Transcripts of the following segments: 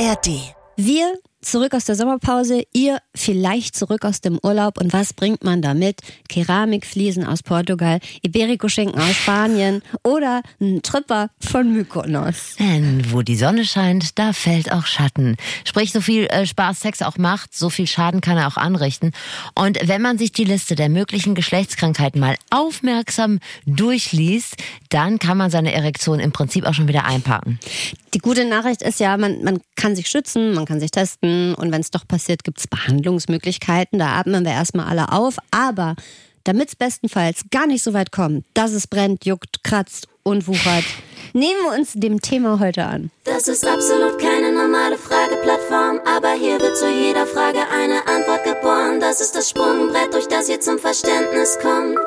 ARD. Wir zurück aus der Sommerpause, ihr vielleicht zurück aus dem Urlaub. Und was bringt man damit? Keramikfliesen aus Portugal, Iberico-Schinken aus Spanien oder ein Tripper von Mykonos. Denn wo die Sonne scheint, da fällt auch Schatten. Sprich, so viel äh, Spaß Sex auch macht, so viel Schaden kann er auch anrichten. Und wenn man sich die Liste der möglichen Geschlechtskrankheiten mal aufmerksam durchliest, dann kann man seine Erektion im Prinzip auch schon wieder einpacken. Die gute Nachricht ist ja, man, man kann sich schützen, man kann sich testen und wenn es doch passiert, gibt es Behandlungsmöglichkeiten. Da atmen wir erstmal alle auf. Aber damit es bestenfalls gar nicht so weit kommt, dass es brennt, juckt, kratzt und wuchert, nehmen wir uns dem Thema heute an. Das ist absolut keine normale Frageplattform, aber hier wird zu jeder Frage eine Antwort geboren. Das ist das Sprungbrett, durch das ihr zum Verständnis kommt.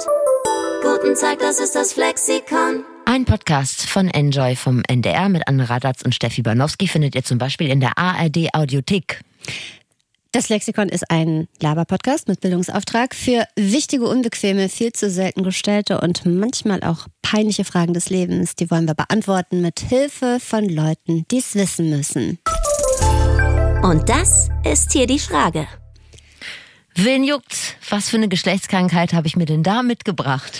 Guten Tag, das ist das Flexikon. Ein Podcast von Enjoy vom NDR mit Anne Radatz und Steffi Banowski findet ihr zum Beispiel in der ARD Audiothek. Das Lexikon ist ein Laber-Podcast mit Bildungsauftrag für wichtige, unbequeme, viel zu selten gestellte und manchmal auch peinliche Fragen des Lebens. Die wollen wir beantworten mit Hilfe von Leuten, die es wissen müssen. Und das ist hier die Frage. Wen juckt? Was für eine Geschlechtskrankheit habe ich mir denn da mitgebracht?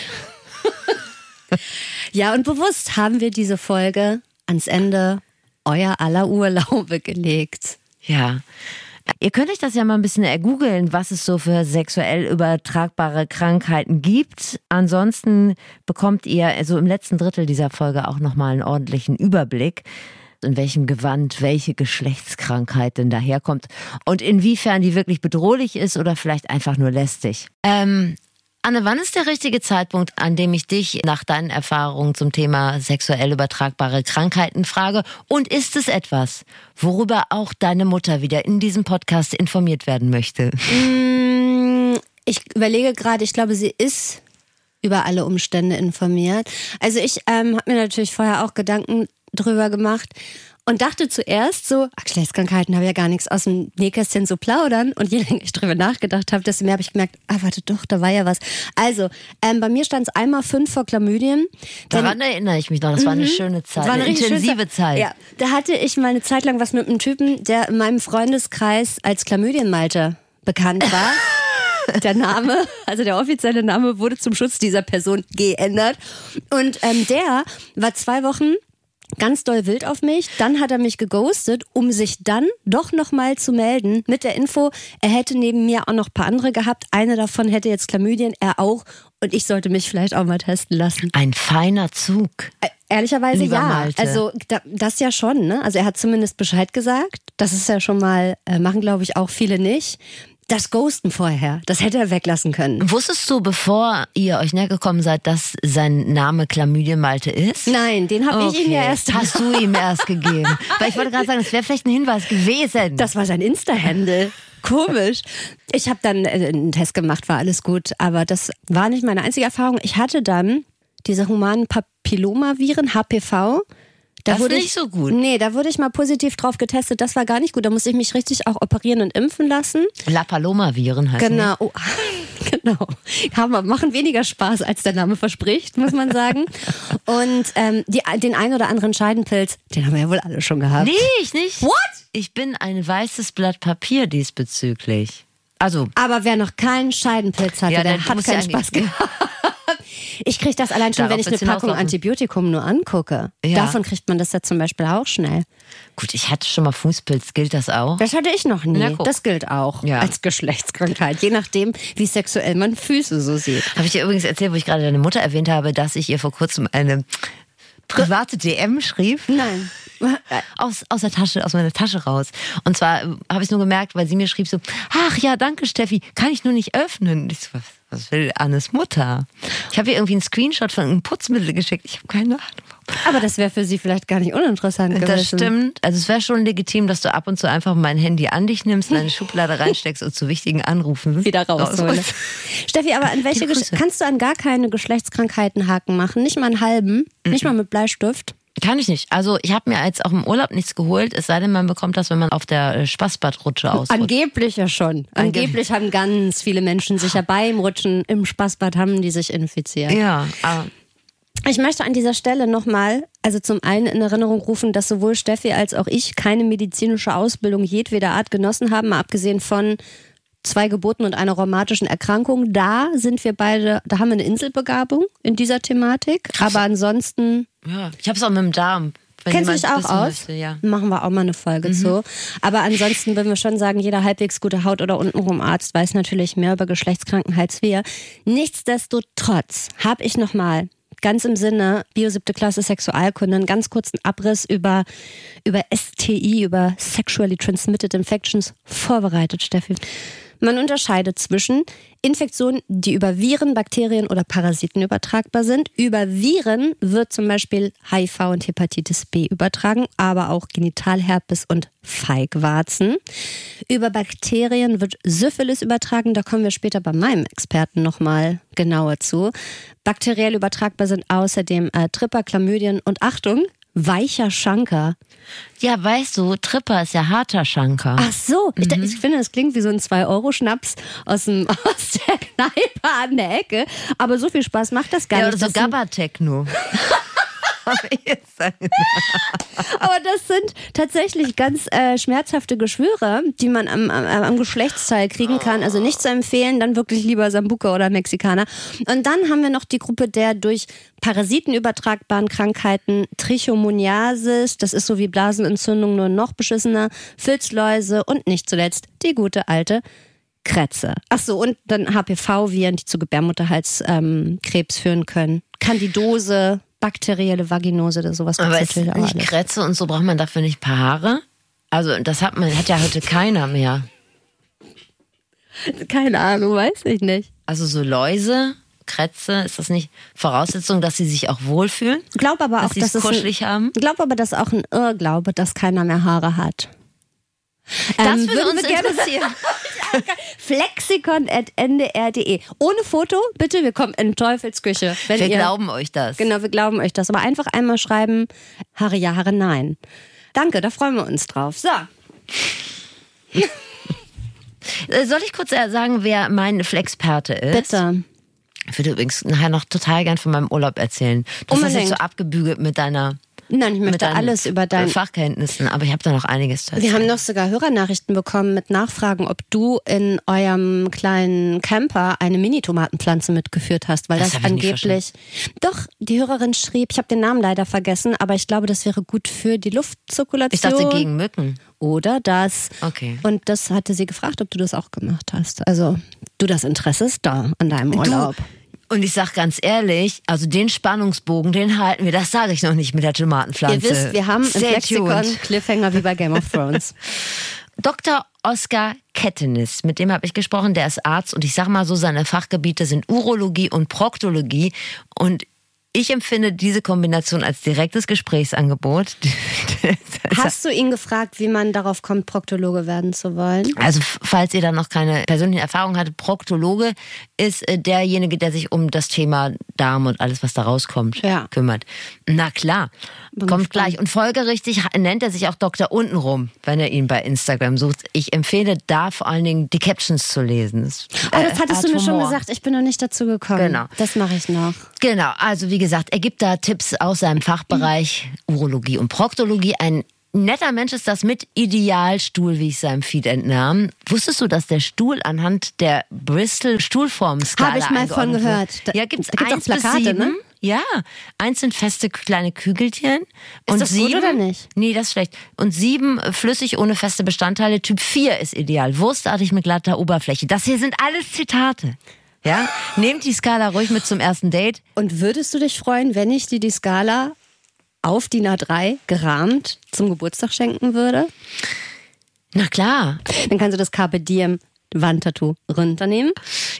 Ja, und bewusst haben wir diese Folge ans Ende euer aller Urlaube gelegt. Ja. Ihr könnt euch das ja mal ein bisschen ergoogeln, was es so für sexuell übertragbare Krankheiten gibt. Ansonsten bekommt ihr also im letzten Drittel dieser Folge auch nochmal einen ordentlichen Überblick, in welchem Gewand welche Geschlechtskrankheit denn daherkommt und inwiefern die wirklich bedrohlich ist oder vielleicht einfach nur lästig. Ähm, Anne, wann ist der richtige Zeitpunkt, an dem ich dich nach deinen Erfahrungen zum Thema sexuell übertragbare Krankheiten frage? Und ist es etwas, worüber auch deine Mutter wieder in diesem Podcast informiert werden möchte? Mm, Ich überlege gerade, ich glaube, sie ist über alle Umstände informiert. Also ich ähm, habe mir natürlich vorher auch Gedanken drüber gemacht und dachte zuerst so, ach, Geschlechtskrankheiten habe ja gar nichts aus dem Nähkästchen zu plaudern. Und je länger ich drüber nachgedacht habe, desto mehr habe ich gemerkt, ah, warte doch, da war ja was. Also, ähm, bei mir stand es einmal fünf vor Chlamydien. Daran erinnere ich mich noch. Das war eine schöne Zeit, das war eine eine intensive Zeit. Ja, da hatte ich mal eine Zeit lang was mit einem Typen, der in meinem Freundeskreis als Chlamydienmalte bekannt war. Der Name, also der offizielle Name wurde zum Schutz dieser Person geändert. Und ähm, der war zwei Wochen ganz doll wild auf mich. Dann hat er mich geghostet, um sich dann doch nochmal zu melden mit der Info, er hätte neben mir auch noch ein paar andere gehabt. Eine davon hätte jetzt Chlamydien, er auch. Und ich sollte mich vielleicht auch mal testen lassen. Ein feiner Zug. Ehrlicherweise Lieber ja. Malte. Also da, das ja schon. Ne? Also er hat zumindest Bescheid gesagt. Das ist ja schon mal, äh, machen glaube ich auch viele nicht. Das Ghosten vorher, das hätte er weglassen können. Wusstest du, bevor ihr euch näher gekommen seid, dass sein Name Chlamydien Malte ist? Nein, den habe ich ihm ja erst. Hast du ihm erst gegeben? Weil ich wollte gerade sagen, das wäre vielleicht ein Hinweis gewesen. Das war sein Insta-Handle. Komisch. Ich habe dann äh, einen Test gemacht, war alles gut, aber das war nicht meine einzige Erfahrung. Ich hatte dann diese humanen Papillomaviren, HPV. Da Das ist wurde nicht ich, so gut. Nee, da wurde ich mal positiv drauf getestet. Das war gar nicht gut. Da musste ich mich richtig auch operieren und impfen lassen. La Paloma-Viren die. Genau, oh, genau. Haben, machen weniger Spaß, als der Name verspricht, muss man sagen. Und ähm, die, den ein oder anderen Scheidenpilz, den haben wir ja wohl alle schon gehabt. Nee, ich nicht. What? Ich bin ein weißes Blatt Papier diesbezüglich. Also, Aber wer noch keinen Scheidenpilz hatte, Ja, der hat keinen Spaß gehabt. Ich kriege das allein schon, Darauf wenn ich eine Packung. Antibiotikum nur angucke. Ja. Davon kriegt man das ja zum Beispiel auch schnell. gut, ich hatte schon mal Fußpilz. Gilt das auch? Das hatte ich noch nie. Das gilt auch Ja. als Geschlechtskrankheit, je nachdem, wie sexuell man Füße so sieht. Habe ich dir übrigens erzählt, wo ich gerade deine Mutter erwähnt habe, dass ich ihr vor kurzem eine private DM schrieb? Nein. Aus, aus der Tasche, aus meiner Tasche raus. Und zwar äh, habe ich nur gemerkt, weil sie mir schrieb so, ach ja, danke Steffi, kann ich nur nicht öffnen. Und ich so, was, was will Annes Mutter? Ich habe ihr irgendwie einen Screenshot von einem Putzmittel geschickt. Ich habe keine Ahnung. Aber das wäre für sie vielleicht gar nicht uninteressant gewesen. Das stimmt. Also es wäre schon legitim, dass du ab und zu einfach mein Handy an dich nimmst, in eine Schublade reinsteckst und zu wichtigen Anrufen wieder rausholst. Steffi, aber an welche kannst du an gar keine Geschlechtskrankheiten Haken machen? Nicht mal einen halben, nicht mal mit Bleistift. Kann ich nicht. Also ich habe mir jetzt auch im Urlaub nichts geholt, es sei denn, man bekommt das, wenn man auf der äh, Spaßbadrutsche ausrutscht. Angeblich ja schon. Angeblich haben ganz viele Menschen sich ja beim Rutschen im Spaßbad haben die sich infiziert. Ja, ah, Ich möchte an dieser Stelle nochmal, also zum einen in Erinnerung rufen, dass sowohl Steffi als auch ich keine medizinische Ausbildung jedweder Art genossen haben, mal abgesehen von zwei Geburten und einer rheumatischen Erkrankung. Da sind wir beide, da haben wir eine Inselbegabung in dieser Thematik. Aber ansonsten. Ja, ich habe es auch mit dem Darm. Kennst du dich auch aus? Möchte, ja. Machen wir auch mal eine Folge zu. Aber ansonsten würden wir schon sagen, jeder halbwegs gute Haut- oder untenrum Arzt weiß natürlich mehr über Geschlechtskranken als wir. Nichtsdestotrotz habe ich nochmal ganz im Sinne Bio siebte Klasse Sexualkunde einen ganz kurzen Abriss über, über STI, über Sexually Transmitted Infections vorbereitet, Steffi. Man unterscheidet zwischen Infektionen, die über Viren, Bakterien oder Parasiten übertragbar sind. Über Viren wird zum Beispiel HIV und Hepatitis B übertragen, aber auch Genitalherpes und Feigwarzen. Über Bakterien wird Syphilis übertragen. Da kommen wir später bei meinem Experten nochmal genauer zu. Bakteriell übertragbar sind außerdem äh, Tripper, Chlamydien und Achtung, weicher Schanker. Ja, weißt du, Tripper ist ja harter Schanker. Ach so, ich, Mhm. ich finde, das klingt wie so ein 2-Euro-Schnaps aus, dem, aus der Kneipe an der Ecke. Aber so viel Spaß macht das gar ja, nicht. oder so Das sind, Aber das sind tatsächlich ganz äh, schmerzhafte Geschwüre, die man am, am, am Geschlechtsteil kriegen kann. Also nicht zu empfehlen, dann wirklich lieber Sambuca oder Mexikaner. Und dann haben wir noch die Gruppe der durch Parasiten übertragbaren Krankheiten, Trichomoniasis, das ist so wie Blasenentzündung, nur noch beschissener, Filzläuse und nicht zuletzt die gute alte Krätze. Ach so, und dann HPV-Viren, die zu Gebärmutterhalskrebs ähm, führen können. Kandidose, bakterielle Vaginose oder sowas. Aber ist nicht alles. Krätze und so braucht man dafür nicht ein paar Haare? Also das hat man hat ja heute keiner mehr. Keine Ahnung, weiß ich nicht. Also so Läuse, Krätze, ist das nicht Voraussetzung, dass sie sich auch wohlfühlen? Glaub aber Dass auch, sie dass es es ein, kuschelig haben? glaub aber, dass auch ein Irrglaube, dass keiner mehr Haare hat. Das Ähm, würde uns wir gerne- interessieren. Flexikon.ndr.de. Ohne Foto, bitte, wir kommen in Teufelsküche. Wir ihr, glauben euch das. Genau, wir glauben euch das. Aber einfach einmal schreiben, Haare ja, Haare nein. Danke, da freuen wir uns drauf. So, Äh, Soll ich kurz äh, sagen, wer mein Flexperte ist? bitte. Ich würde übrigens nachher noch total gern von meinem Urlaub erzählen. Ist Unbedingt. jetzt so abgebügelt mit deiner Nein, ich mit möchte deinen alles über dein Fachkenntnissen, aber ich habe da noch einiges zu Wir haben noch sogar Hörernachrichten bekommen mit Nachfragen, ob du in eurem kleinen Camper eine Mini-Tomatenpflanze mitgeführt hast, weil Das das, angeblich. Doch, die Hörerin schrieb, ich habe den Namen leider vergessen, aber ich glaube, das wäre gut für die Luftzirkulation. ich dachte gegen Mücken. Oder das. Okay. Und das hatte sie gefragt, ob du das auch gemacht hast. Also, du, das Interesse ist da an deinem Urlaub. Du, und ich sag ganz ehrlich, also den Spannungsbogen, den halten wir, das sage ich noch nicht mit der Tomatenpflanze. Ihr wisst, wir haben im Stay Flexikon tuned. Cliffhanger wie bei Game of Thrones. Dr. Oskar Kettenis, mit dem habe ich gesprochen, der ist Arzt und ich sag mal so, seine Fachgebiete sind Urologie und Proktologie und ich empfinde diese Kombination als direktes Gesprächsangebot. Hast du ihn gefragt, wie man darauf kommt, Proktologe werden zu wollen? Also falls ihr da noch keine persönlichen Erfahrungen hattet, Proktologe ist äh, derjenige, der sich um das Thema Darm und alles, was da rauskommt, Ja. kümmert. Na klar, Bin kommt gespannt. gleich. Und folgerichtig nennt er sich auch Dr. Untenrum, wenn er ihn bei Instagram sucht. Ich empfehle da vor allen Dingen die Captions zu lesen. Das, äh, das hattest hat du mir schon Humor. gesagt. Ich bin noch nicht dazu gekommen. Genau. Das mache ich noch. Genau, also wie gesagt, er gibt da Tipps aus seinem Fachbereich Urologie und Proktologie. Ein netter Mensch ist das mit Idealstuhl, wie ich seinem Feed entnahm. Wusstest du, dass der Stuhl anhand der Bristol Stuhlformskala Hab ich mal von gehört. wird? Da- Ja, gibt's gibt's auch bis Plakate, sieben. ne? Ja, eins sind feste kleine Kügelchen. und das gut sieben, oder nicht? Nee, das ist schlecht. Und sieben flüssig ohne feste Bestandteile. Typ 4 ist ideal. Wurstartig mit glatter Oberfläche. Das hier sind alles Zitate. Ja, nehmt die Skala ruhig mit zum ersten Date. Und würdest du dich freuen, wenn ich dir die Skala auf DIN A3 gerahmt zum Geburtstag schenken würde? Na klar. Dann kannst du das Carpe Diem Wandtattoo runternehmen.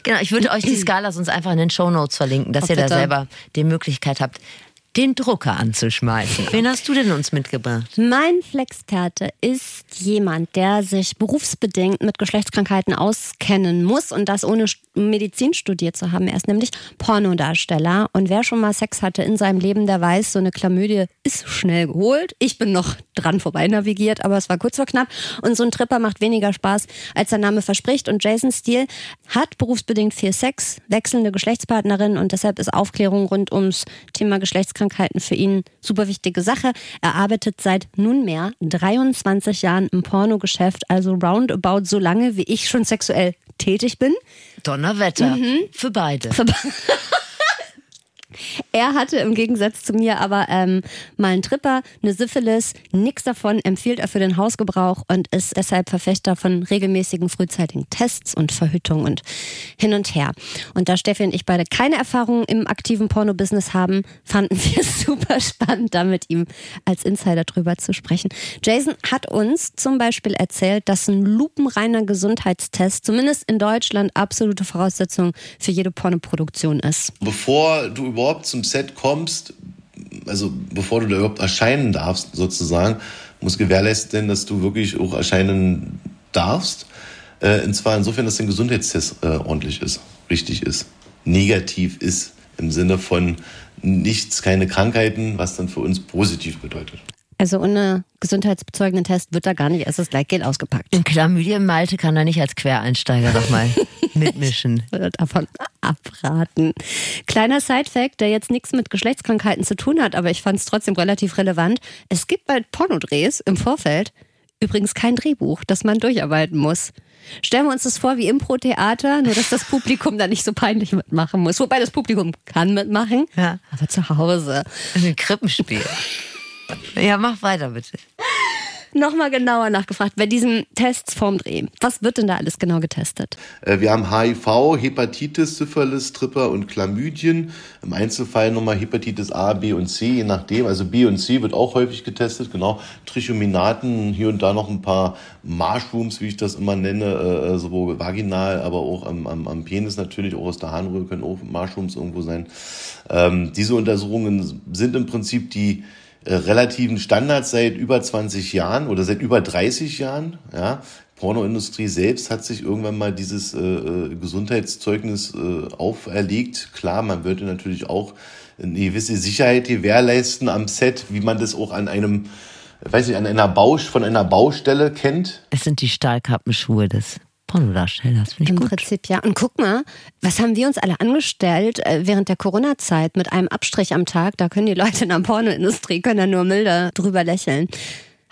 Genau, ich würde euch die Skala sonst einfach in den Shownotes verlinken, dass Oh, ihr da bitte. selber die Möglichkeit habt. Den Drucker anzuschmeißen. Wen hast du denn uns mitgebracht? Mein Flexperte ist jemand, der sich berufsbedingt mit Geschlechtskrankheiten auskennen muss und das ohne Medizin studiert zu haben. Er ist nämlich Pornodarsteller und wer schon mal Sex hatte in seinem Leben, der weiß, so eine Chlamydie ist schnell geholt. Ich bin noch dran vorbei navigiert, aber es war kurz vor knapp und so ein Tripper macht weniger Spaß, als der Name verspricht und Jason Steele hat berufsbedingt viel Sex, wechselnde Geschlechtspartnerin und deshalb ist Aufklärung rund ums Thema Geschlechtskrankheiten für ihn super wichtige Sache. Er arbeitet seit nunmehr 23 Jahren im Pornogeschäft, also roundabout so lange, wie ich schon sexuell tätig bin. Donnerwetter. Mhm. Für beide. Für be Er hatte im Gegensatz zu mir aber ähm, mal einen Tripper, eine Syphilis, nichts davon empfiehlt er für den Hausgebrauch und ist deshalb Verfechter von regelmäßigen frühzeitigen Tests und Verhütung und hin und her. Und da Steffi und ich beide keine Erfahrung im aktiven Porno-Business haben, fanden wir es super spannend, da mit ihm als Insider drüber zu sprechen. Jason hat uns zum Beispiel erzählt, dass ein lupenreiner Gesundheitstest zumindest in Deutschland absolute Voraussetzung für jede Pornoproduktion ist. Bevor du überhaupt überhaupt zum Set kommst, also bevor du da überhaupt erscheinen darfst, sozusagen, muss gewährleisten, dass du wirklich auch erscheinen darfst. Äh, und zwar insofern, dass dein Gesundheitstest äh, ordentlich ist, richtig ist, negativ ist, im Sinne von nichts, keine Krankheiten, was dann für uns positiv bedeutet. Also ohne gesundheitsbezeugenden Test wird da gar nicht erst das Gleitgeld ausgepackt. In Chlamydien Malte kann er nicht als Quereinsteiger nochmal mitmischen. Davon abraten. Kleiner Sidefact, der jetzt nichts mit Geschlechtskrankheiten zu tun hat, aber ich fand es trotzdem relativ relevant. Es gibt bei Pornodrehs im Vorfeld übrigens kein Drehbuch, das man durcharbeiten muss. Stellen wir uns das vor wie Impro-Theater, nur dass das Publikum da nicht so peinlich mitmachen muss. Wobei das Publikum kann mitmachen, ja. aber zu Hause. Ein Krippenspiel. Ja, mach weiter bitte nochmal genauer nachgefragt bei diesen Tests vorm Dreh. Was wird denn da alles genau getestet? Äh, wir haben HIV, Hepatitis, Syphilis, Tripper und Chlamydien. Im Einzelfall nochmal Hepatitis A, B und C, je nachdem. Also B und C wird auch häufig getestet, genau. Trichominaten, hier und da noch ein paar Mushrooms, wie ich das immer nenne, äh, sowohl vaginal, aber auch am, am, am Penis natürlich, auch aus der Harnröhre können auch Mushrooms irgendwo sein. Ähm, diese Untersuchungen sind im Prinzip die äh, relativen Standards seit über 20 Jahren oder seit über 30 Jahren. Ja. Pornoindustrie selbst hat sich irgendwann mal dieses äh, äh, Gesundheitszeugnis äh, auferlegt. Klar, man würde natürlich auch eine gewisse Sicherheit gewährleisten am Set, wie man das auch an einem, weiß ich, an einer Bausch, von einer Baustelle kennt. Es sind die Stahlkappenschuhe des Pornodarstellers. Im gut. Prinzip ja. Und guck mal, was haben wir uns alle angestellt äh, während der Corona-Zeit mit einem Abstrich am Tag? Da können die Leute in der Pornoindustrie können nur milder drüber lächeln.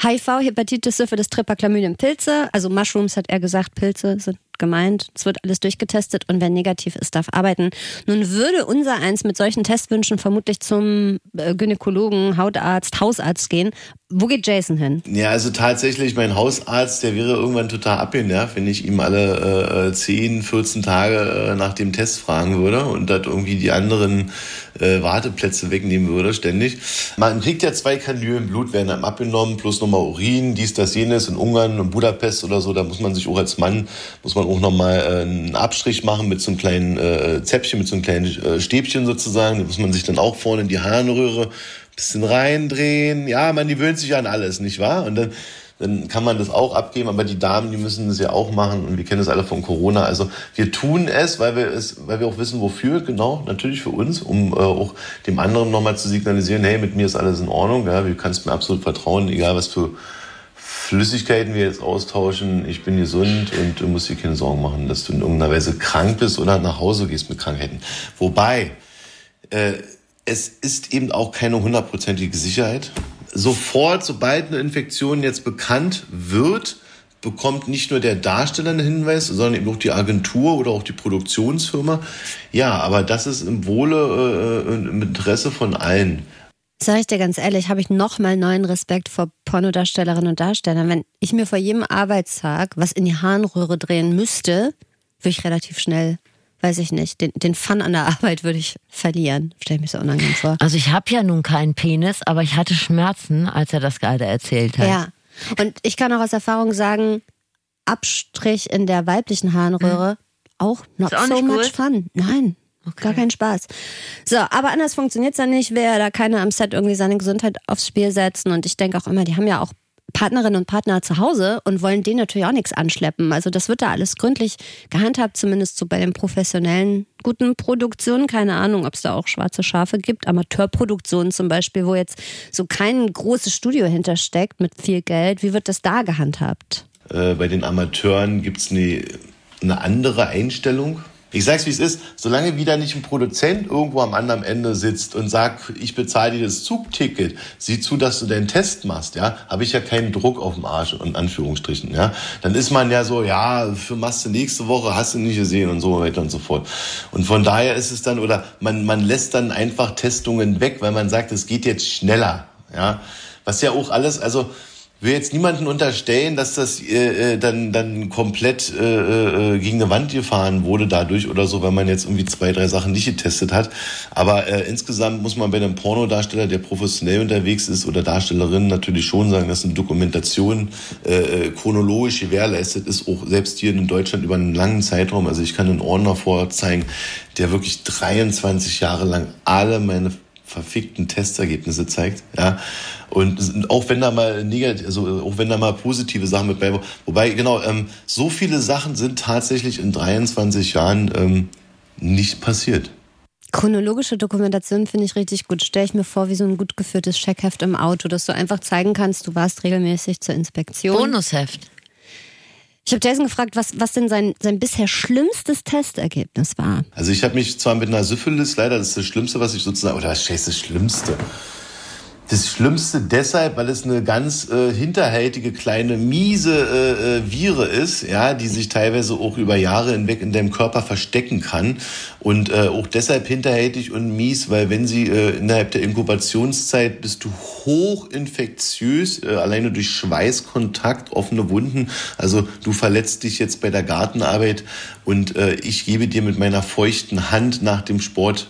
HIV, Hepatitis, Syphilis, Tripper, Chlamydien, Pilze. Also Mushrooms hat er gesagt, Pilze sind gemeint. Es wird alles durchgetestet und wer negativ ist, darf arbeiten. Nun würde unser eins mit solchen Testwünschen vermutlich zum äh, Gynäkologen, Hautarzt, Hausarzt gehen. Wo geht Jason hin? Ja, also tatsächlich, mein Hausarzt, der wäre irgendwann total abgenervt, wenn ich ihm alle äh, 10, 14 Tage äh, nach dem Test fragen würde und das irgendwie die anderen äh, Warteplätze wegnehmen würde, ständig. Man kriegt ja zwei Kanülen Blut, werden einem abgenommen, plus nochmal Urin, dies, das, jenes in Ungarn und Budapest oder so. Da muss man sich auch als Mann, muss man auch nochmal äh, einen Abstrich machen mit so einem kleinen äh, Zäpfchen, mit so einem kleinen äh, Stäbchen sozusagen. Da muss man sich dann auch vorne in die Harnröhre bisschen reindrehen. Ja, man gewöhnt sich an alles, nicht wahr? Und dann, dann kann man das auch abgeben, aber die Damen, die müssen das ja auch machen und wir kennen das alle von Corona. Also wir tun es, weil wir es, weil wir auch wissen, wofür, genau, natürlich für uns, um äh, auch dem anderen nochmal zu signalisieren, hey, mit mir ist alles in Ordnung, ja, du kannst mir absolut vertrauen, egal was für Flüssigkeiten wir jetzt austauschen, ich bin gesund und du musst dir keine Sorgen machen, dass du in irgendeiner Weise krank bist oder nach Hause gehst mit Krankheiten. Wobei, äh, es ist eben auch keine hundertprozentige Sicherheit. Sofort, sobald eine Infektion jetzt bekannt wird, bekommt nicht nur der Darsteller einen Hinweis, sondern eben auch die Agentur oder auch die Produktionsfirma. Ja, aber das ist im Wohle, äh, im Interesse von allen. Sag ich dir ganz ehrlich, habe ich noch mal neuen Respekt vor Pornodarstellerinnen und Darstellern. Wenn ich mir vor jedem Arbeitstag was in die Harnröhre drehen müsste, würde ich relativ schnell weiß ich nicht, den, den Fun an der Arbeit würde ich verlieren. Stell mich so unangenehm vor. Also ich habe ja nun keinen Penis, aber ich hatte Schmerzen, als er das gerade erzählt hat. Ja. Und ich kann auch aus Erfahrung sagen, Abstrich in der weiblichen Harnröhre, mhm. auch not auch so much gut? fun. Nein. Okay. Gar kein Spaß. So, aber anders funktioniert es ja nicht. Wer da keiner am Set irgendwie seine Gesundheit aufs Spiel setzen. Und ich denke auch immer, die haben ja auch Partnerinnen und Partner zu Hause und wollen denen natürlich auch nichts anschleppen. Also das wird da alles gründlich gehandhabt, zumindest so bei den professionellen guten Produktionen. Keine Ahnung, ob es da auch schwarze Schafe gibt. Amateurproduktionen zum Beispiel, wo jetzt so kein großes Studio hintersteckt mit viel Geld. Wie wird das da gehandhabt? Äh, bei den Amateuren gibt es eine, eine andere Einstellung ich sag's wie es ist, solange wieder nicht ein Produzent irgendwo am anderen Ende sitzt und sagt, ich bezahle dir das Zugticket, sieh zu, dass du deinen Test machst, ja, habe ich ja keinen Druck auf dem Arsch, in Anführungsstrichen, ja. Dann ist man ja so, ja, für machst du nächste Woche, hast du nicht gesehen und so weiter und so fort. Und von daher ist es dann, oder man, man lässt dann einfach Testungen weg, weil man sagt, es geht jetzt schneller, ja. Was ja auch alles, also, will jetzt niemanden unterstellen, dass das äh, äh, dann dann komplett äh, äh, gegen eine Wand gefahren wurde dadurch oder so, weil man jetzt irgendwie zwei, drei Sachen nicht getestet hat. Aber äh, insgesamt muss man bei einem Pornodarsteller, der professionell unterwegs ist oder Darstellerin natürlich schon sagen, dass eine Dokumentation äh, äh, chronologisch gewährleistet ist, auch selbst hier in Deutschland über einen langen Zeitraum. Also ich kann einen Ordner vorzeigen, der wirklich 23 Jahre lang alle meine verfickten Testergebnisse zeigt, ja. Und auch wenn da mal negativ, also auch wenn da mal positive Sachen mit bei, wobei genau ähm, so viele Sachen sind tatsächlich in 23 Jahren ähm, nicht passiert. Chronologische Dokumentation finde ich richtig gut. Stelle ich mir vor, wie so ein gut geführtes Checkheft im Auto, dass du einfach zeigen kannst, du warst regelmäßig zur Inspektion. Bonusheft. Ich habe Jason gefragt, was, was denn sein, sein bisher schlimmstes Testergebnis war. Also ich habe mich zwar mit einer Syphilis, leider das ist das Schlimmste, was ich sozusagen, oder ist das Schlimmste. Das Schlimmste deshalb, weil es eine ganz äh, hinterhältige, kleine, miese äh, äh, Viren ist, ja, die sich teilweise auch über Jahre hinweg in deinem Körper verstecken kann. Und äh, auch deshalb hinterhältig und mies, weil wenn sie äh, innerhalb der Inkubationszeit bist du hochinfektiös, äh, alleine durch Schweißkontakt, offene Wunden. Also du verletzt dich jetzt bei der Gartenarbeit und äh, ich gebe dir mit meiner feuchten Hand nach dem Sport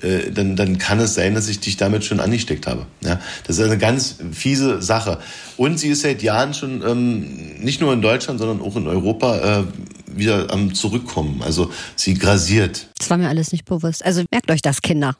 äh, dann, dann kann es sein, dass ich dich damit schon angesteckt habe. Ja, das ist eine ganz fiese Sache. Und sie ist seit Jahren schon ähm, nicht nur in Deutschland, sondern auch in Europa äh, wieder am Zurückkommen. Also sie grasiert. Das war mir alles nicht bewusst. Also merkt euch das, Kinder.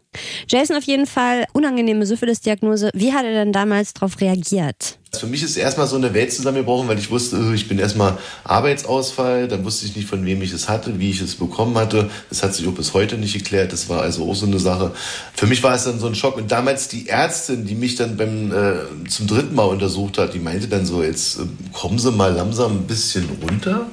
Jason auf jeden Fall, unangenehme Syphilis-Diagnose. Wie hat er denn damals darauf reagiert? Für mich ist erstmal so eine Welt zusammengebrochen, weil ich wusste, äh, ich bin erstmal Arbeitsausfall, dann wusste ich nicht, von wem ich es hatte, wie ich es bekommen hatte. Das hat sich auch bis heute nicht geklärt. Das war also auch so eine Sache. Für mich war es dann so ein Schock. Und damals die Ärztin, die mich dann beim äh, zum dritten Mal untersucht hat, die meinte dann so, jetzt äh, kommen Sie mal langsam ein bisschen runter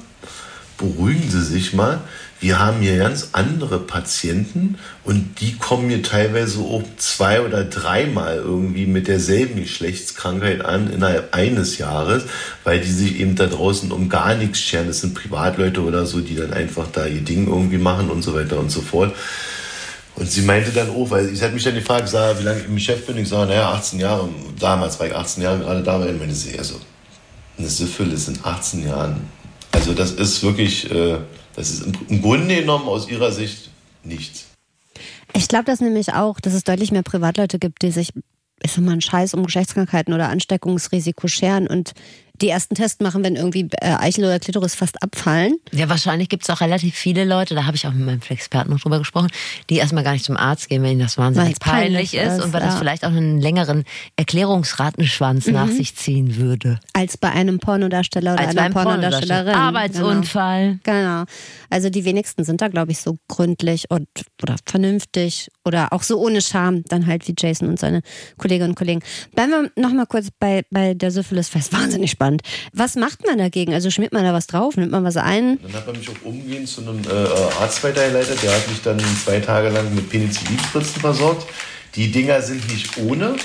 beruhigen Sie sich mal. Wir haben hier ganz andere Patienten und die kommen hier teilweise auch zwei oder dreimal irgendwie mit derselben Geschlechtskrankheit an innerhalb eines Jahres, weil die sich eben da draußen um gar nichts scheren. Das sind Privatleute oder so, die dann einfach da ihr Ding irgendwie machen und so weiter und so fort. Und sie meinte dann auch, weil ich hatte mich dann gefragt, sah, wie lange ich im Chef bin. Ich sage, naja, 18 Jahre. Damals war ich 18 Jahre gerade da, weil ich meine, also eine Syphilis in 18 Jahren also das ist wirklich, äh, das ist im Grunde genommen aus ihrer Sicht nichts. Ich glaube das nämlich auch, dass es deutlich mehr Privatleute gibt, die sich, ich sag mal, einen Scheiß um Geschlechtskrankheiten oder Ansteckungsrisiko scheren und die ersten Tests machen, wenn irgendwie äh, Eichel oder Klitoris fast abfallen. Ja, wahrscheinlich gibt es auch relativ viele Leute, da habe ich auch mit meinem Experten noch drüber gesprochen, die erstmal gar nicht zum Arzt gehen, wenn ihnen das wahnsinnig peinlich, peinlich, ist, ist und weil ja. das vielleicht auch einen längeren Erklärungsratenschwanz mhm. nach sich ziehen würde. Als bei einem Pornodarsteller oder Als einer Pornodarstellerin. Arbeitsunfall. Genau. genau. Also die wenigsten sind da, glaube ich, so gründlich und oder vernünftig oder auch so ohne Scham, dann halt wie Jason und seine Kolleginnen und Kollegen. Bleiben wir nochmal kurz bei, bei der Syphilis, weil es wahnsinnig spannend. Was macht man dagegen? Also schmiert man da was drauf, nimmt man was ein? Dann hat man mich auch umgehend zu einem äh, Arzt weitergeleitet, der hat mich dann zwei Tage lang mit Penicillinspritzen versorgt. Die Dinger sind nicht ohne.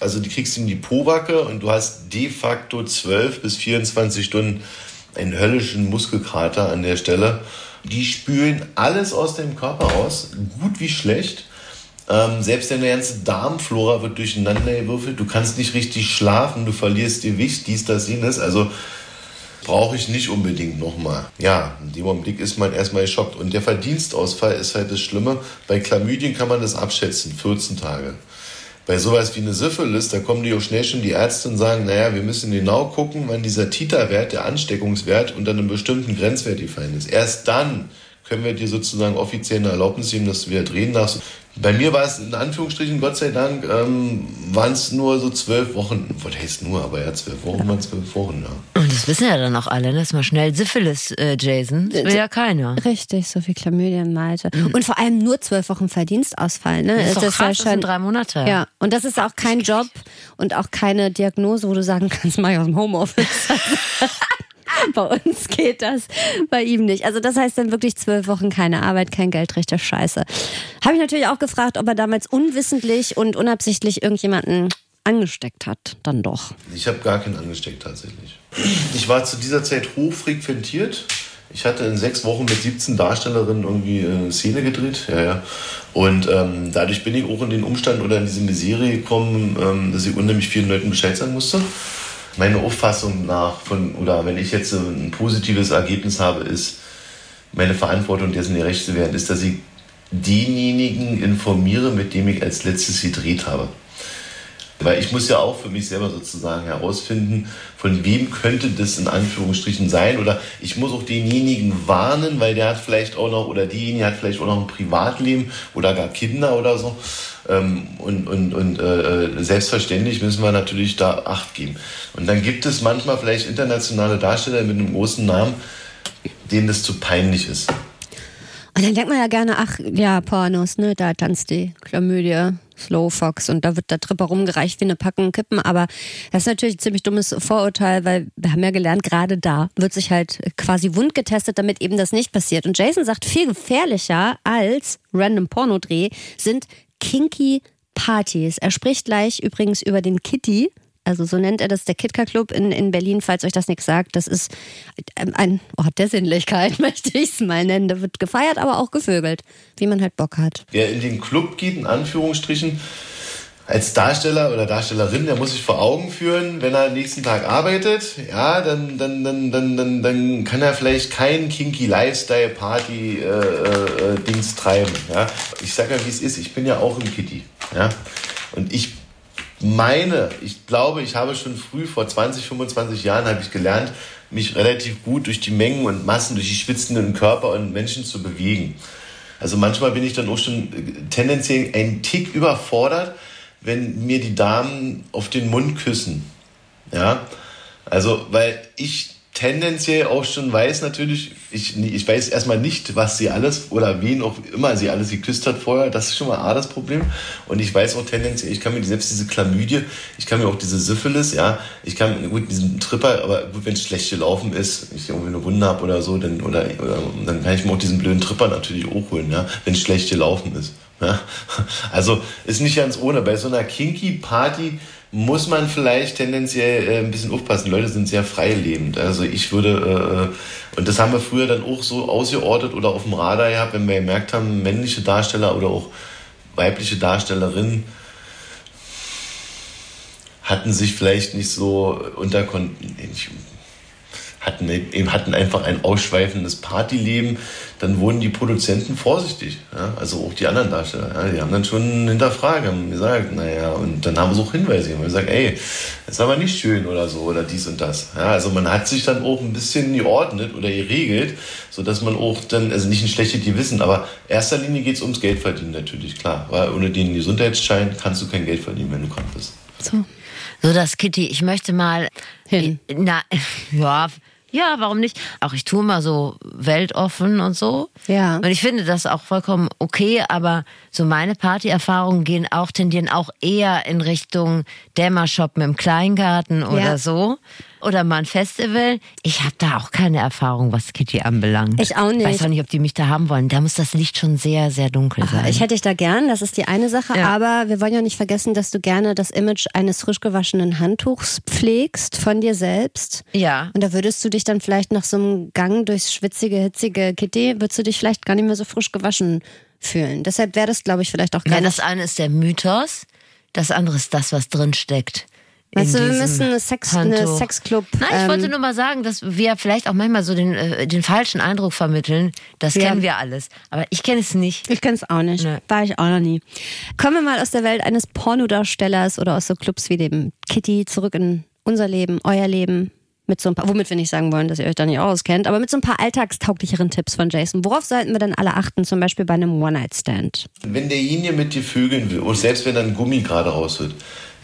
Also die kriegst du in die Pobacke und du hast de facto 12 bis 24 Stunden einen höllischen Muskelkater an der Stelle. Die spülen alles aus dem Körper raus, gut wie schlecht. Ähm, selbst deine ganze Darmflora wird durcheinander gewürfelt. Du kannst nicht richtig schlafen, du verlierst Gewicht, dies, das, jenes. Also brauche ich nicht unbedingt nochmal. Ja, in dem Augenblick ist man erstmal geschockt. Und der Verdienstausfall ist halt das Schlimme. Bei Chlamydien kann man das abschätzen, 14 Tage. Bei sowas wie eine Syphilis, da kommen die auch schnell schon die Ärzte und sagen, naja, wir müssen genau gucken, wann dieser Titerwert, der Ansteckungswert, unter einem bestimmten Grenzwert gefallen ist. Erst dann können wir dir sozusagen offiziell eine Erlaubnis geben, dass du wieder drehen darfst. Bei mir war es in Anführungsstrichen, Gott sei Dank, ähm, waren es nur so zwölf Wochen. Was heißt nur, aber ja, zwölf Wochen waren zwölf Wochen, ja. Und das wissen ja dann auch alle, ne? Das ist mal schnell Syphilis, äh, Jason. Das will ja keiner. Richtig, so viel Chlamydien, Malte. Und vor allem nur zwölf Wochen Verdienstausfall. Ne? Das ist doch ja krass, das sind drei Monate. Ja, und das ist auch kein Job und auch keine Diagnose, wo du sagen kannst, mach ich aus dem Homeoffice. bei uns geht das, bei ihm nicht. Also das heißt dann wirklich zwölf Wochen keine Arbeit, kein Geld, richtig scheiße. Habe ich natürlich auch gefragt, ob er damals unwissentlich und unabsichtlich irgendjemanden angesteckt hat. Dann doch. Ich habe gar keinen angesteckt tatsächlich. Ich war zu dieser Zeit hochfrequentiert. Ich hatte in sechs Wochen mit 17 Darstellerinnen irgendwie eine Szene gedreht. Ja, ja. Und ähm, dadurch bin ich auch in den Umstand oder in diese Miserie gekommen, ähm, dass ich unheimlich vielen Leuten Bescheid sagen musste. Meine Auffassung nach, von, oder wenn ich jetzt ein positives Ergebnis habe, ist, meine Verantwortung, dessen die Rechte werden, ist, dass ich denjenigen informiere, mit dem ich als letztes gedreht habe. Weil ich muss ja auch für mich selber sozusagen herausfinden, von wem könnte das in Anführungsstrichen sein. Oder ich muss auch denjenigen warnen, weil der hat vielleicht auch noch, oder diejenige hat vielleicht auch noch ein Privatleben oder gar Kinder oder so. Ähm, und und, und äh, selbstverständlich müssen wir natürlich da Acht geben. Und dann gibt es manchmal vielleicht internationale Darsteller mit einem großen Namen, denen das zu peinlich ist. Und dann denkt man ja gerne, ach ja, Pornos, ne, da tanzt die Chlamydie, Slow Fox und da wird der Tripper rumgereicht wie eine Packung Kippen. Aber das ist natürlich ein ziemlich dummes Vorurteil, weil wir haben ja gelernt, gerade da wird sich halt quasi wund getestet, damit eben das nicht passiert. Und Jason sagt, viel gefährlicher als Random Pornodreh sind kinky Partys. Er spricht gleich übrigens über den Kitty, also so nennt er das, der Kitka Club in, in Berlin, falls euch das nichts sagt. Das ist ein Ort der Sinnlichkeit, möchte ich es mal nennen. Da wird gefeiert, aber auch gevögelt, wie man halt Bock hat. Wer in den Club geht, in Anführungsstrichen, als Darsteller oder Darstellerin, der muss sich vor Augen führen, wenn er am nächsten Tag arbeitet, ja, dann, dann, dann, dann, dann, dann kann er vielleicht kein kinky Lifestyle Party äh, äh, Dings treiben. Ja. Ich sage ja, wie es ist, ich bin ja auch im Kitty. Ja. Und ich meine, ich glaube, ich habe schon früh, vor 20, 25 Jahren, habe ich gelernt, mich relativ gut durch die Mengen und Massen, durch die schwitzenden Körper und Menschen zu bewegen. Also manchmal bin ich dann auch schon tendenziell ein Tick überfordert, wenn mir die Damen auf den Mund küssen. Ja, also weil ich tendenziell auch schon weiß natürlich, ich, ich weiß erstmal nicht, was sie alles oder wen auch immer sie alles geküsst hat vorher. Das ist schon mal A, das Problem. Und ich weiß auch tendenziell, ich kann mir selbst diese Chlamydie, ich kann mir auch diese Syphilis, ja, ich kann gut diesen Tripper, aber gut, wenn es schlecht gelaufen ist, ich irgendwie eine Wunde habe oder so, dann, oder, oder, dann kann ich mir auch diesen blöden Tripper natürlich auch holen, ja, wenn es schlecht gelaufen ist. Also ist nicht ganz ohne. Bei so einer Kinky Party muss man vielleicht tendenziell äh, ein bisschen aufpassen. Leute sind sehr freilebend. Also ich würde, äh, und das haben wir früher dann auch so ausgeordnet oder auf dem Radar gehabt, wenn wir gemerkt haben, männliche Darsteller oder auch weibliche Darstellerinnen hatten sich vielleicht nicht so unter hatten, eben hatten einfach ein ausschweifendes Partyleben, dann wurden die Produzenten vorsichtig. Ja? Also auch die anderen Darsteller. Ja? Die haben dann schon hinterfragt, haben gesagt, naja, und dann haben sie auch Hinweise haben gesagt, ey, das ist aber nicht schön oder so oder dies und das. Ja? Also man hat sich dann auch ein bisschen geordnet oder geregelt, sodass man auch dann, also nicht ein schlechtes Gewissen, aber in erster Linie geht es ums Geld verdienen natürlich, klar. Weil ohne den Gesundheitsschein kannst du kein Geld verdienen, wenn du krank bist. So. So, das Kitty, ich möchte mal. Hin. Na, ja, ja, warum nicht? Auch ich tue mal so weltoffen und so. Ja. Und ich finde das auch vollkommen okay, aber so meine Partyerfahrungen gehen auch, tendieren auch eher in Richtung Dämmershoppen im Kleingarten oder Ja. so. Oder mal ein Festival. Ich habe da auch keine Erfahrung, was Kitty anbelangt. Ich auch nicht. Weiß auch nicht, ob die mich da haben wollen. Da muss das Licht schon sehr, sehr dunkel sein. Ich hätte dich da gern, das ist die eine Sache, Ja. aber wir wollen ja nicht vergessen, dass du gerne das Image eines frisch gewaschenen Handtuchs pflegst von dir selbst. ja. Und da würdest du dich dann vielleicht nach so einem Gang durchs schwitzige, hitzige Kitty, würdest du dich vielleicht gar nicht mehr so frisch gewaschen fühlen. Deshalb wäre das, glaube ich, vielleicht auch Ja, gar das nicht. eine ist der Mythos, das andere ist das, was drin steckt. Weißt du, wir müssen eine, Sex, eine. Sexclub. Nein, ich ähm, wollte nur mal sagen, dass wir vielleicht auch manchmal so den, äh, den falschen Eindruck vermitteln. Das Ja. kennen wir alles. Aber ich kenne es nicht. Ich kenne es auch nicht. Nee. War ich auch noch nie. Kommen wir mal aus der Welt eines Pornodarstellers oder aus so Clubs wie dem Kitty zurück in unser Leben, euer Leben. Mit so ein paar, womit wir nicht sagen wollen, dass ihr euch da nicht auskennt, aber mit so ein paar alltagstauglicheren Tipps von Jason. Worauf sollten wir denn alle achten, zum Beispiel bei einem One-Night-Stand? Wenn derjenige mit dir vögeln will, und selbst wenn dann Gummi gerade raus wird,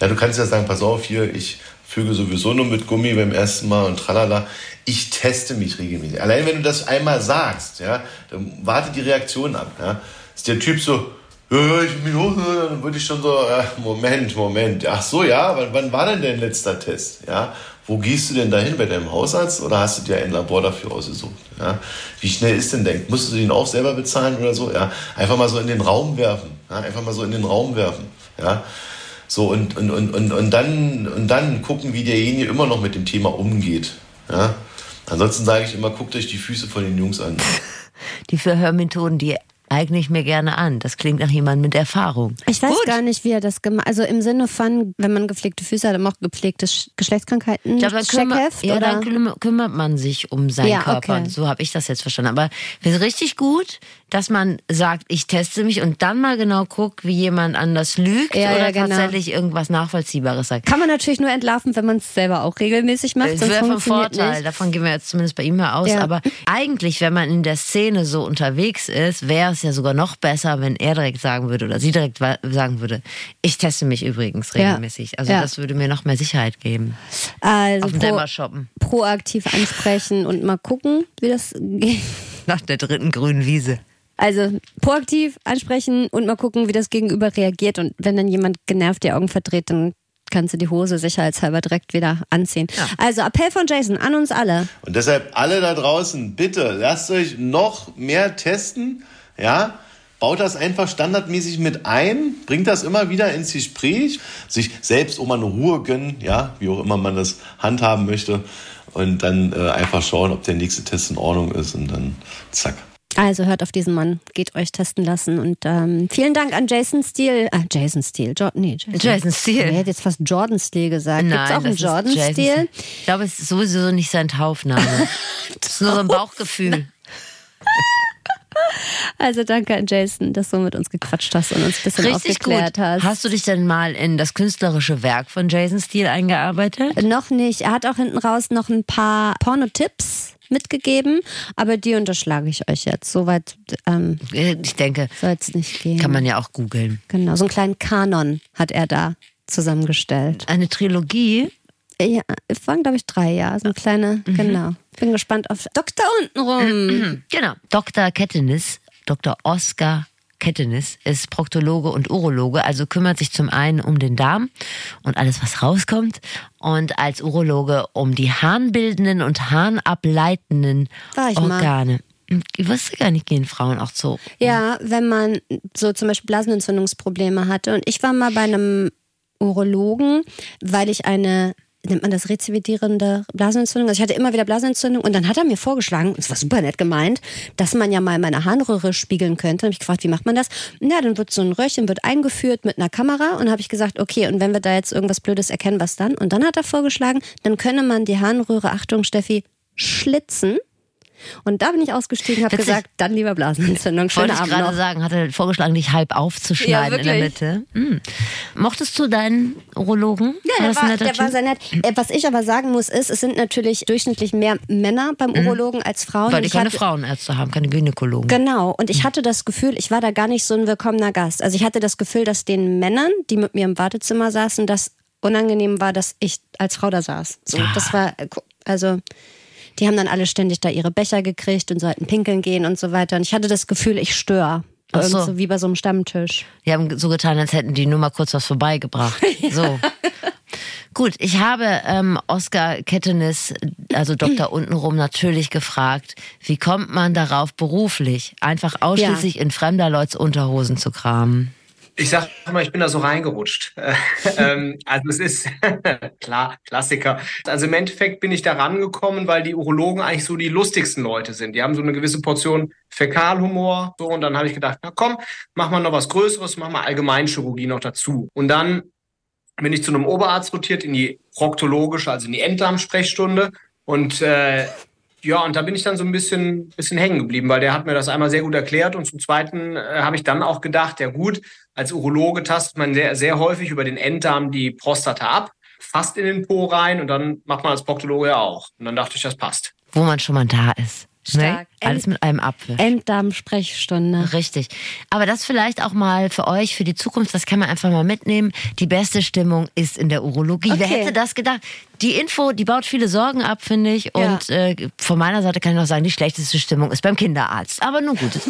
ja, du kannst ja sagen, pass auf hier, ich vögel sowieso nur mit Gummi beim ersten Mal und tralala. Ich teste mich regelmäßig. Allein wenn du das einmal sagst, ja, dann warte die Reaktion ab. Ja. Ist der Typ so, ja, ich bin hoch, dann würde ich schon so, äh, Moment, Moment. Ach so, ja, wann, wann war denn dein letzter Test? Ja, wo gehst du denn dahin bei deinem Hausarzt oder hast du dir ein Labor dafür ausgesucht? Ja, wie schnell ist denn denk? Musst du den auch selber bezahlen oder so? Ja, einfach mal so in den Raum werfen. Ja, einfach mal so in den Raum werfen. Ja, so und, und, und, und, und, dann, und dann gucken, wie derjenige immer noch mit dem Thema umgeht. Ja, ansonsten sage ich immer, guckt euch die Füße von den Jungs an. Die Verhörmethoden, die eigne ich mir gerne an. Das klingt nach jemandem mit Erfahrung. Ich weiß Gut. gar nicht, wie er das gemacht Also im Sinne von, wenn man gepflegte Füße hat, dann auch gepflegte Sch- Geschlechtskrankheiten. Ich glaube, dann, kümmer, Checkheft, ja, oder? dann küm- kümmert man sich um seinen Ja, Körper. okay. So habe ich das jetzt verstanden. Aber es ist richtig gut, dass man sagt, ich teste mich und dann mal genau guckt, wie jemand anders lügt Ja, oder ja, genau. tatsächlich irgendwas Nachvollziehbares sagt. Kann man natürlich nur entlarven, wenn man es selber auch regelmäßig macht. Das wäre von Vorteil, Nicht. davon gehen wir jetzt zumindest bei ihm mal aus. Ja. Aber eigentlich, wenn man in der Szene so unterwegs ist, wäre es ja sogar noch besser, wenn er direkt sagen würde oder sie direkt sagen würde, ich teste mich übrigens regelmäßig. Also das würde mir noch mehr Sicherheit geben. Also Auf dem pro, shoppen. proaktiv ansprechen und mal gucken, wie das geht. Nach der dritten grünen Wiese. Also proaktiv ansprechen und mal gucken, wie das Gegenüber reagiert. Und wenn dann jemand genervt die Augen verdreht, dann kannst du die Hose sicherheitshalber direkt wieder anziehen. Also Appell von Jason an uns alle. Und deshalb alle da draußen, bitte lasst euch noch mehr testen. Ja, baut das einfach standardmäßig mit ein, bringt das immer wieder ins Gespräch, sich selbst um eine Ruhe gönnen, ja, wie auch immer man das handhaben möchte. Und dann äh, einfach schauen, ob der nächste Test in Ordnung ist und dann zack. Also hört auf diesen Mann, geht euch testen lassen. Und ähm, vielen Dank an Jason Steele. Ah, Jason Steele. Jo nee, Jason. Jason Steele. Er hat jetzt fast Jordan Steele gesagt. Gibt's auch einen Jordan Steele? Ich glaube, es ist sowieso nicht sein Taufname. das ist nur so ein Bauchgefühl. Also danke an Jason, dass du mit uns gequatscht hast und uns ein bisschen Richtig gut. aufgeklärt hast. Hast du dich denn mal in das künstlerische Werk von Jason Steele eingearbeitet? Noch nicht. Er hat auch hinten raus noch ein paar Pornotipps mitgegeben, aber die unterschlage ich euch jetzt. Soweit ähm, Ich denke, soll es nicht gehen. kann man ja auch googeln. Genau, so einen kleinen Kanon hat er da zusammengestellt. Eine Trilogie. Ja, es waren, glaube ich, drei Jahre. So eine kleine, Mhm. genau. Bin gespannt auf Doktor untenrum. Genau. Dr. Kettenis, Dr. Oskar Kettenis ist Proktologe und Urologe, also kümmert sich zum einen um den Darm und alles, was rauskommt, und als Urologe um die harnbildenden und harnableitenden mal. Organe. Ich wusste gar nicht, gehen Frauen auch so. Ja, wenn man so zum Beispiel Blasenentzündungsprobleme hatte. Und ich war mal bei einem Urologen, weil ich eine nennt man das rezidivierende Blasenentzündung. Also ich hatte immer wieder Blasenentzündung und dann hat er mir vorgeschlagen, und es war super nett gemeint, dass man ja mal meine Harnröhre spiegeln könnte. Dann habe ich gefragt, wie macht man das? Ja, dann wird so ein Röhrchen wird eingeführt mit einer Kamera und habe ich gesagt, okay, und wenn wir da jetzt irgendwas Blödes erkennen, was dann? Und dann hat er vorgeschlagen, dann könne man die Harnröhre, Achtung Steffi, schlitzen. Und da bin ich ausgestiegen, habe Witzig. gesagt, dann lieber Blasenentzündung. Schönen Wollte ich Abend gerade noch. sagen, hat er vorgeschlagen, dich halb aufzuschneiden Ja, in der. Mitte. Hm. Mochtest du deinen Urologen? Ja, der war, der war sehr nett. Äh, Was ich aber sagen muss, ist, es sind natürlich durchschnittlich mehr Männer beim Urologen als Frauen. Mhm. Weil Und die ich keine hatte- Frauenärzte haben, keine Gynäkologen. Genau. Und ich hatte das Gefühl, ich war da gar nicht so ein willkommener Gast. Also ich hatte das Gefühl, dass den Männern, die mit mir im Wartezimmer saßen, das unangenehm war, dass ich als Frau da saß. So, Ah. das war, äh, also, die haben dann alle ständig da ihre Becher gekriegt und sollten pinkeln gehen und so weiter. Und ich hatte das Gefühl, ich störe. Ach so. Wie bei so einem Stammtisch. Die haben so getan, als hätten die nur mal kurz was vorbeigebracht. So. Gut, ich habe ähm, Oskar Kettenis, also Dr. Untenrum, natürlich gefragt, wie kommt man darauf beruflich, einfach ausschließlich in fremder Leuts Unterhosen zu kramen? Ich sag mal, ich bin da so reingerutscht. ähm, also es ist klar, Klassiker. Also im Endeffekt bin ich da rangekommen, weil die Urologen eigentlich so die lustigsten Leute sind. Die haben so eine gewisse Portion Fäkalhumor. So, und dann habe ich gedacht, na komm, mach mal noch was Größeres, mach mal Allgemeinchirurgie noch dazu. Und dann bin ich zu einem Oberarzt rotiert in die proktologische, also in die Enddarmsprechstunde. Und äh, ja, und da bin ich dann so ein bisschen, bisschen hängen geblieben, weil der hat mir das einmal sehr gut erklärt. Und zum Zweiten äh, habe ich dann auch gedacht, ja gut, als Urologe tastet man sehr, sehr häufig über den Enddarm die Prostata ab. fast in den Po rein und dann macht man als Proktologe ja auch. Und dann dachte ich, das passt. Wo man schon mal da ist. Ne? Stark. Alles mit einem Apfel. Enddarm-Sprechstunde. Richtig. Aber das vielleicht auch mal für euch, für die Zukunft, das kann man einfach mal mitnehmen. Die beste Stimmung ist in der Urologie. Wer Okay. hätte das gedacht? Die Info, die baut viele Sorgen ab, finde ich. Ja. Und äh, von meiner Seite kann ich noch sagen, die schlechteste Stimmung ist beim Kinderarzt. Aber nun gut.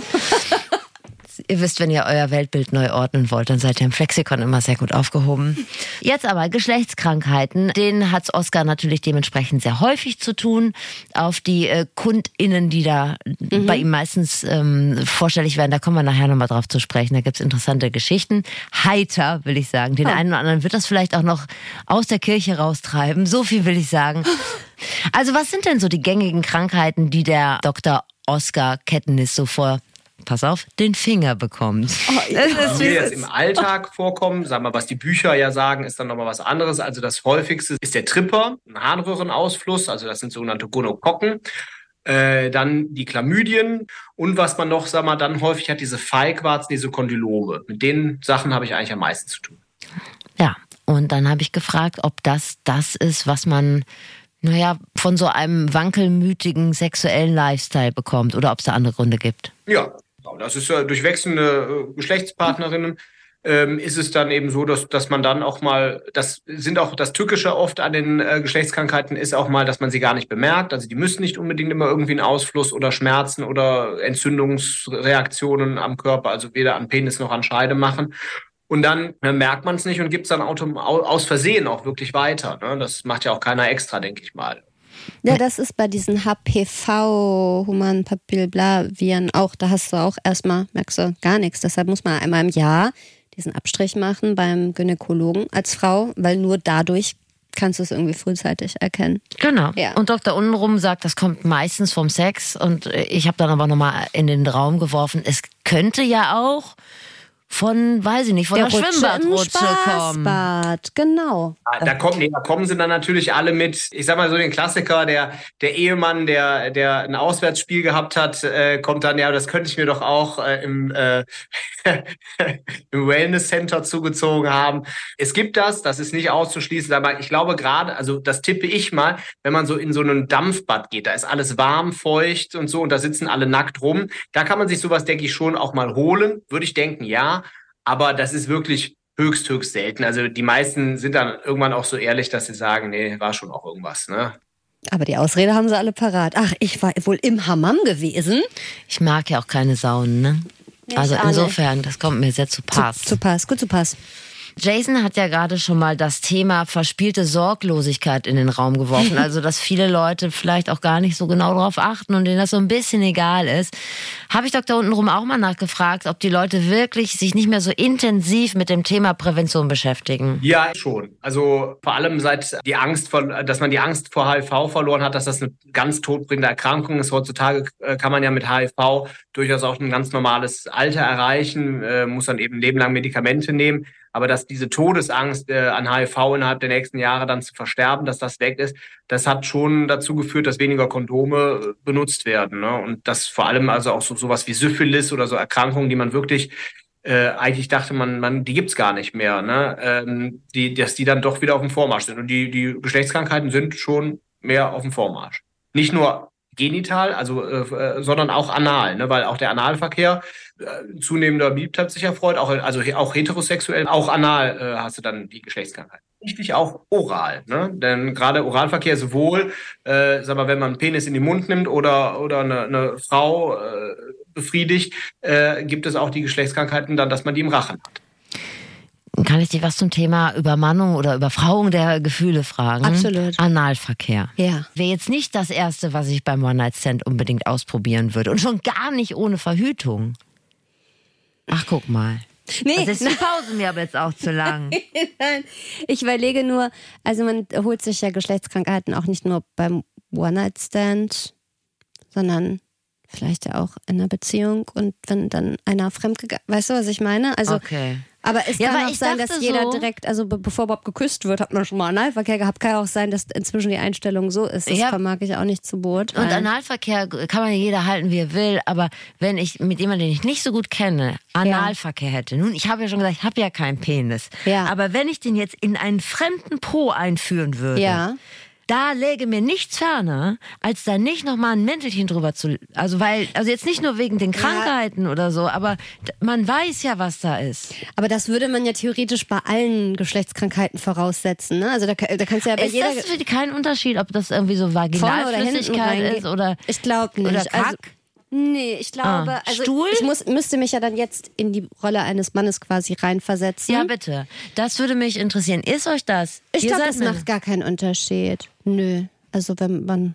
Ihr wisst, wenn ihr euer Weltbild neu ordnen wollt, dann seid ihr im Flexikon immer sehr gut aufgehoben. Jetzt aber Geschlechtskrankheiten. Denen hat's Oscar natürlich dementsprechend sehr häufig zu tun. Auf die äh, KundInnen, die da bei ihm meistens ähm, vorstellig werden, da kommen wir nachher nochmal drauf zu sprechen. Da gibt's interessante Geschichten. Heiter, will ich sagen. Den einen oder anderen wird das vielleicht auch noch aus der Kirche raustreiben. So viel will ich sagen. Also was sind denn so die gängigen Krankheiten, die der Dr. Oscar Kettenis so vor pass auf, den Finger bekommt. Die mir jetzt im Alltag vorkommen, sagen wir, was die Bücher ja sagen, ist dann nochmal was anderes. Also das häufigste ist der Tripper, ein Harnröhrenausfluss, also das sind sogenannte Gonokokken. Äh, dann die Chlamydien und was man noch, sag mal, dann häufig hat, diese Feigwarzen, diese Kondylome. Mit den Sachen habe ich eigentlich am meisten zu tun. Ja, und dann habe ich gefragt, ob das das ist, was man, naja, von so einem wankelmütigen sexuellen Lifestyle bekommt oder ob es da andere Gründe gibt. Ja, das ist äh, durch wechselnde äh, Geschlechtspartnerinnen ähm, ist es dann eben so, dass, dass man dann auch mal, das sind auch das Tückische oft an den äh, Geschlechtskrankheiten ist auch mal, dass man sie gar nicht bemerkt. Also die müssen nicht unbedingt immer irgendwie einen Ausfluss oder Schmerzen oder Entzündungsreaktionen am Körper, also weder an Penis noch an Scheide machen. Und dann äh, merkt man es nicht und gibt es dann aus Versehen auch wirklich weiter. Ne? Das macht ja auch keiner extra, denke ich mal. Ja, das ist bei diesen HPV, Human Papillobla-Viren auch. Da hast du auch erstmal, merkst du, gar nichts. Deshalb muss man einmal im Jahr diesen Abstrich machen beim Gynäkologen als Frau, weil nur dadurch kannst du es irgendwie frühzeitig erkennen. Genau. Ja. Und Dr. Unrum sagt, das kommt meistens vom Sex. Und ich habe dann aber nochmal in den Raum geworfen, es könnte ja auch von, weiß ich nicht, von der, im Schwimmbadrutsche kommen. Spaßbad, genau. Ah, Da kommen, nee, da kommen sie dann natürlich alle mit, ich sag mal so den Klassiker, der, der Ehemann, der, der ein Auswärtsspiel gehabt hat, äh, kommt dann, ja, das könnte ich mir doch auch äh, im, äh, im Wellness Center zugezogen haben. Es gibt das, das ist nicht auszuschließen, aber ich glaube gerade, also das tippe ich mal, wenn man so in so einen Dampfbad geht, da ist alles warm, feucht und so und da sitzen alle nackt rum, da kann man sich sowas, denke ich, schon auch mal holen, würde ich denken, ja, aber das ist wirklich höchst, höchst selten. Also die meisten sind dann irgendwann auch so ehrlich, dass sie sagen, nee, war schon auch irgendwas. Ne? Aber die Ausrede haben sie alle parat. Ach, ich war wohl im Hammam gewesen. Ich mag ja auch keine Saunen, ne? Nee, also insofern, das kommt mir sehr zu Pass. Zu, zu Pass, gut zu Pass. Jason hat ja gerade schon mal das Thema verspielte Sorglosigkeit in den Raum geworfen. Also, dass viele Leute vielleicht auch gar nicht so genau darauf achten und denen das so ein bisschen egal ist. Habe ich Dr. Untenrum auch mal nachgefragt, ob die Leute wirklich sich nicht mehr so intensiv mit dem Thema Prävention beschäftigen. Ja, schon. Also vor allem seit die Angst, vor, dass man die Angst vor HIV verloren hat, dass das eine ganz todbringende Erkrankung ist. Heutzutage äh, kann man ja mit HIV durchaus auch ein ganz normales Alter erreichen, äh, muss dann eben ein Leben lang Medikamente nehmen. Aber dass diese Todesangst äh, an HIV innerhalb der nächsten Jahre dann zu versterben, dass das weg ist, das hat schon dazu geführt, dass weniger Kondome äh, benutzt werden. Ne? Und das vor allem also auch so sowas wie Syphilis oder so Erkrankungen, die man wirklich äh, eigentlich dachte man, man die gibt's gar nicht mehr, ne? ähm, die, dass die dann doch wieder auf dem Vormarsch sind. Und die, die Geschlechtskrankheiten sind schon mehr auf dem Vormarsch. Nicht nur genital, also äh, sondern auch anal, ne? weil auch der Analverkehr äh, zunehmender Beliebtheit sich erfreut, auch, also auch heterosexuell, auch anal äh, hast du dann die Geschlechtskrankheit. Wichtig auch oral, ne? denn gerade Oralverkehr sowohl, äh, sag mal, wenn man einen Penis in den Mund nimmt oder, oder eine, eine Frau äh, befriedigt, äh, gibt es auch die Geschlechtskrankheiten dann, dass man die im Rachen hat. Kann ich dich was zum Thema Übermannung oder Überfrauung der Gefühle fragen? Absolut. Analverkehr. Ja. Wäre jetzt nicht das Erste, was ich beim One-Night-Stand unbedingt ausprobieren würde. Und schon gar nicht ohne Verhütung. Ach, guck mal. Nee, Das ist die Pause mir aber jetzt auch zu lang. Nein, ich überlege nur, also man holt sich ja Geschlechtskrankheiten auch nicht nur beim One-Night-Stand, sondern vielleicht ja auch in einer Beziehung und wenn dann einer fremdgegangen, weißt du, was ich meine? Also Okay. Aber es Ja, kann auch sein, dass jeder so- direkt, also be bevor überhaupt geküsst wird, hat man schon mal Analverkehr gehabt. Kann ja auch sein, dass inzwischen die Einstellung so ist. Das Ja. vermag ich auch nicht zu beurteilen. Und Analverkehr kann man ja jeder halten, wie er will, aber wenn ich mit jemandem, den ich nicht so gut kenne, Analverkehr hätte, nun, ich habe ja schon gesagt, ich habe ja keinen Penis, Ja. aber wenn ich den jetzt in einen fremden Po einführen würde, Ja. Da läge mir nichts ferner, als da nicht nochmal ein Mäntelchen drüber zu, also weil, also jetzt nicht nur wegen den Krankheiten oder so, aber man weiß ja, was da ist. Aber das würde man ja theoretisch bei allen Geschlechtskrankheiten voraussetzen. Ne? Also da, da kannst du ja bei Ist jeder das für die kein Unterschied, ob das irgendwie so oder Vaginalflüssigkeit reingeht? ist oder ich glaube nicht. oder Kack? Also, nee, ich glaube, Ah, also Stuhl? ich muss, müsste mich ja dann jetzt in die Rolle eines Mannes quasi reinversetzen. Ja, bitte. Das würde mich interessieren. Ist euch das? ich glaube, das macht gar keinen Unterschied. Nö. Also wenn man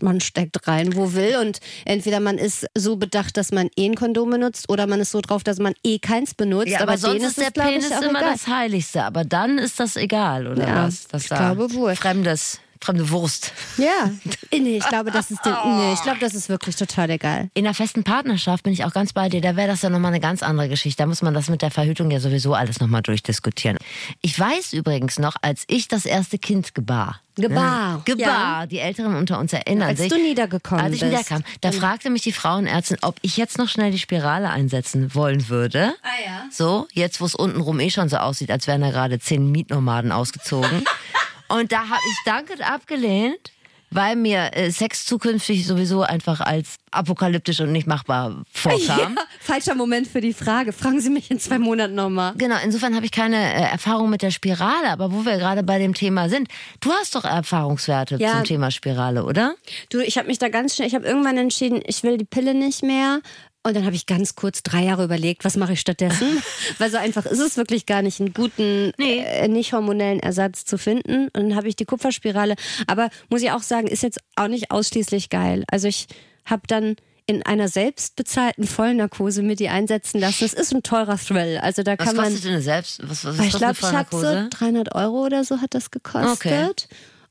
man steckt rein, wo will und entweder man ist so bedacht, dass man eh ein Kondom benutzt oder man ist so drauf, dass man eh keins benutzt. Ja, aber, denen sonst ist der Penis immer egal. das Heiligste. Aber dann ist das egal, oder Ja, was? Das ich glaube wohl. Fremdes, fremde Wurst. Ja, nee, ich glaube, das ist den, nee, ich glaube, das ist wirklich total egal. In einer festen Partnerschaft bin ich auch ganz bei dir. Da wäre das ja nochmal eine ganz andere Geschichte. Da muss man das mit der Verhütung ja sowieso alles nochmal durchdiskutieren. Ich weiß übrigens noch, als ich das erste Kind gebar. Gebar, Ja, gebar. Die Älteren unter uns erinnern Als sich. du niedergekommen Als ich bist. niederkam. Da fragte mich die Frauenärztin, ob ich jetzt noch schnell die Spirale einsetzen wollen würde. Ah ja. So, jetzt wo es untenrum eh schon so aussieht, als wären da gerade zehn Mietnomaden ausgezogen. Und da habe ich dankend abgelehnt, weil mir äh, Sex zukünftig sowieso einfach als apokalyptisch und nicht machbar vorkam. Ja, falscher Moment für die Frage. Fragen Sie mich in zwei Monaten nochmal. Genau, insofern habe ich keine äh, Erfahrung mit der Spirale, aber wo wir gerade bei dem Thema sind, du hast doch Erfahrungswerte Ja. zum Thema Spirale, oder? Du, ich habe mich da ganz schnell, ich habe irgendwann entschieden, ich will die Pille nicht mehr. Und dann habe ich ganz kurz drei Jahre überlegt, was mache ich stattdessen? Weil so einfach ist es wirklich gar nicht, einen guten, Nee. äh, nicht hormonellen Ersatz zu finden. Und dann habe ich die Kupferspirale. Aber muss ich auch sagen, ist jetzt auch nicht ausschließlich geil. Also ich habe dann in einer selbstbezahlten Vollnarkose mir die einsetzen lassen. Es ist ein teurer Thrill. Also da Was kann man. kostet denn eine Selbst? Was, was ist ich das glaube, ich habe so Vollnarkose? 300 Euro oder so hat das gekostet. Okay.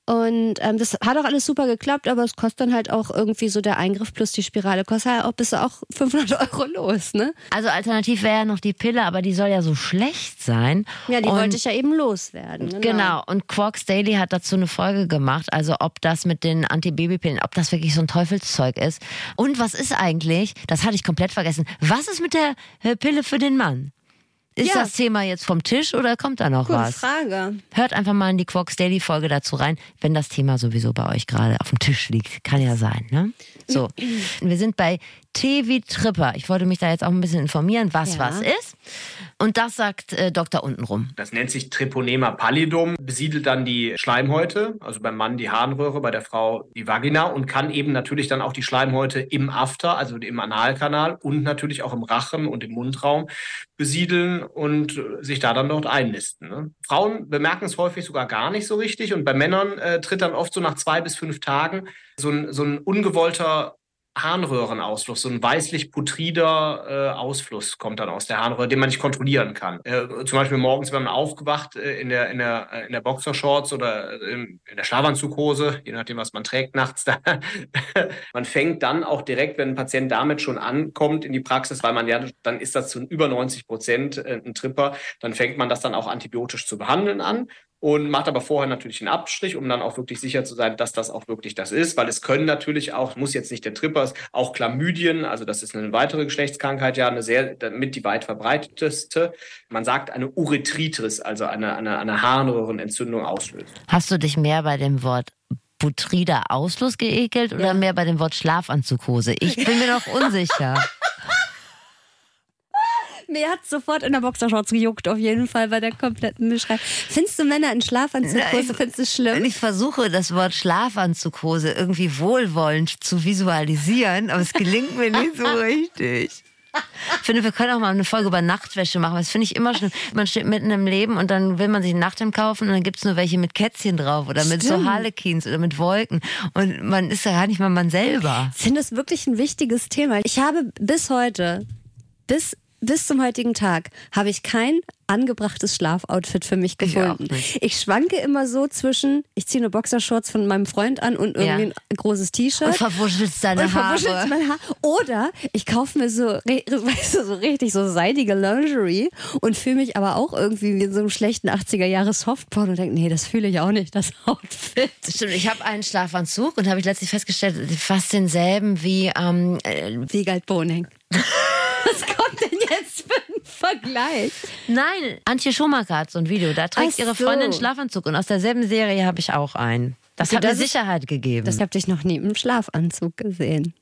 Und ähm, das hat auch alles super geklappt, aber es kostet dann halt auch irgendwie so der Eingriff plus die Spirale kostet halt auch bis auch 500 Euro los, ne? Also alternativ wäre ja noch die Pille, aber die soll ja so schlecht sein. Ja, die Und wollte ich ja eben loswerden. Genau. Genau, und Quarks Daily hat dazu eine Folge gemacht, also ob das mit den Antibabypillen, ob das wirklich so ein Teufelszeug ist. Und was ist eigentlich, das hatte ich komplett vergessen, was ist mit der äh, Pille für den Mann? Ist Ja. das Thema jetzt vom Tisch oder kommt da noch Gute was? Frage. Hört einfach mal in die Quarks Daily Folge dazu rein, wenn das Thema sowieso bei euch gerade auf dem Tisch liegt. Kann ja sein, ne? So. Wir sind bei T wie Tripper. Ich wollte mich da jetzt auch ein bisschen informieren, was Ja. was ist. Und das sagt äh, Dr. untenrum. Das nennt sich Treponema pallidum, besiedelt dann die Schleimhäute, also beim Mann die Harnröhre, bei der Frau die Vagina und kann eben natürlich dann auch die Schleimhäute im After, also im Analkanal und natürlich auch im Rachen und im Mundraum besiedeln und sich da dann dort einnisten. Ne? Frauen bemerken es häufig sogar gar nicht so richtig und bei Männern äh, tritt dann oft so nach zwei bis fünf Tagen so ein, so ein ungewollter Harnröhrenausfluss, so ein weißlich-putrider äh, Ausfluss kommt dann aus der Harnröhre, den man nicht kontrollieren kann. Äh, zum Beispiel morgens, wenn man aufgewacht äh, in der, in der, äh, in der Boxershorts oder äh, in der Schlafanzughose, je nachdem, was man trägt nachts, da, man fängt dann auch direkt, wenn ein Patient damit schon ankommt in die Praxis, weil man ja, dann ist das zu über 90 Prozent äh, ein Tripper, dann fängt man das dann auch antibiotisch zu behandeln an und macht aber vorher natürlich einen Abstrich, um dann auch wirklich sicher zu sein, dass das auch wirklich das ist, weil es können natürlich auch, muss jetzt nicht der Tripper, auch Chlamydien, also das ist eine weitere Geschlechtskrankheit, ja, eine sehr, damit die weit verbreitetste. Man sagt eine Urethritis, also eine, eine, eine Harnröhrenentzündung auslöst. Hast du dich mehr bei dem Wort putrider Ausfluss geekelt oder mehr bei dem Wort Schlafanzughose? Ich bin mir noch unsicher. Mir hat sofort in der Boxershorts gejuckt, auf jeden Fall bei der kompletten Beschreibung. Findest du Männer in Schlafanzughose, findest du schlimm? Ich versuche das Wort Schlafanzughose irgendwie wohlwollend zu visualisieren, aber es gelingt mir nicht so richtig. Ich finde, wir können auch mal eine Folge über Nachtwäsche machen. weil Das finde ich immer schlimm. Man steht mitten im Leben und dann will man sich ein Nachthemd kaufen und dann gibt's nur welche mit Kätzchen drauf oder mit so Stimmt. Harlequins oder mit Wolken. Und man ist ja gar nicht mal man selber. Ich finde das wirklich ein wichtiges Thema. Ich habe bis heute, bis bis zum heutigen Tag habe ich kein angebrachtes Schlafoutfit für mich Ich gefunden. nicht. Ich, schwanke immer so zwischen, ich ziehe eine Boxershorts von meinem Freund an und irgendwie Ja. ein großes T-Shirt. Und verwuschelst deine und verwuschelt Haare. mein Haar. Oder ich kaufe mir so, weißt du, so richtig so seidige Lingerie und fühle mich aber auch irgendwie wie in so einem schlechten 80er Jahre Softporn und denke, nee, das fühle ich auch nicht, das Outfit. Stimmt, ich habe einen Schlafanzug und habe ich letztlich festgestellt, fast denselben wie ähm, äh, Wiegald Boning. Was kommt denn jetzt für ein Vergleich? Nein, Antje Schumacher hat so ein Video. Da trägt Ach ihre so. Freundin einen Schlafanzug und aus derselben Serie habe ich auch einen. Das Okay, hat mir das Sicherheit gegeben. Das habt ich noch nie im Schlafanzug gesehen.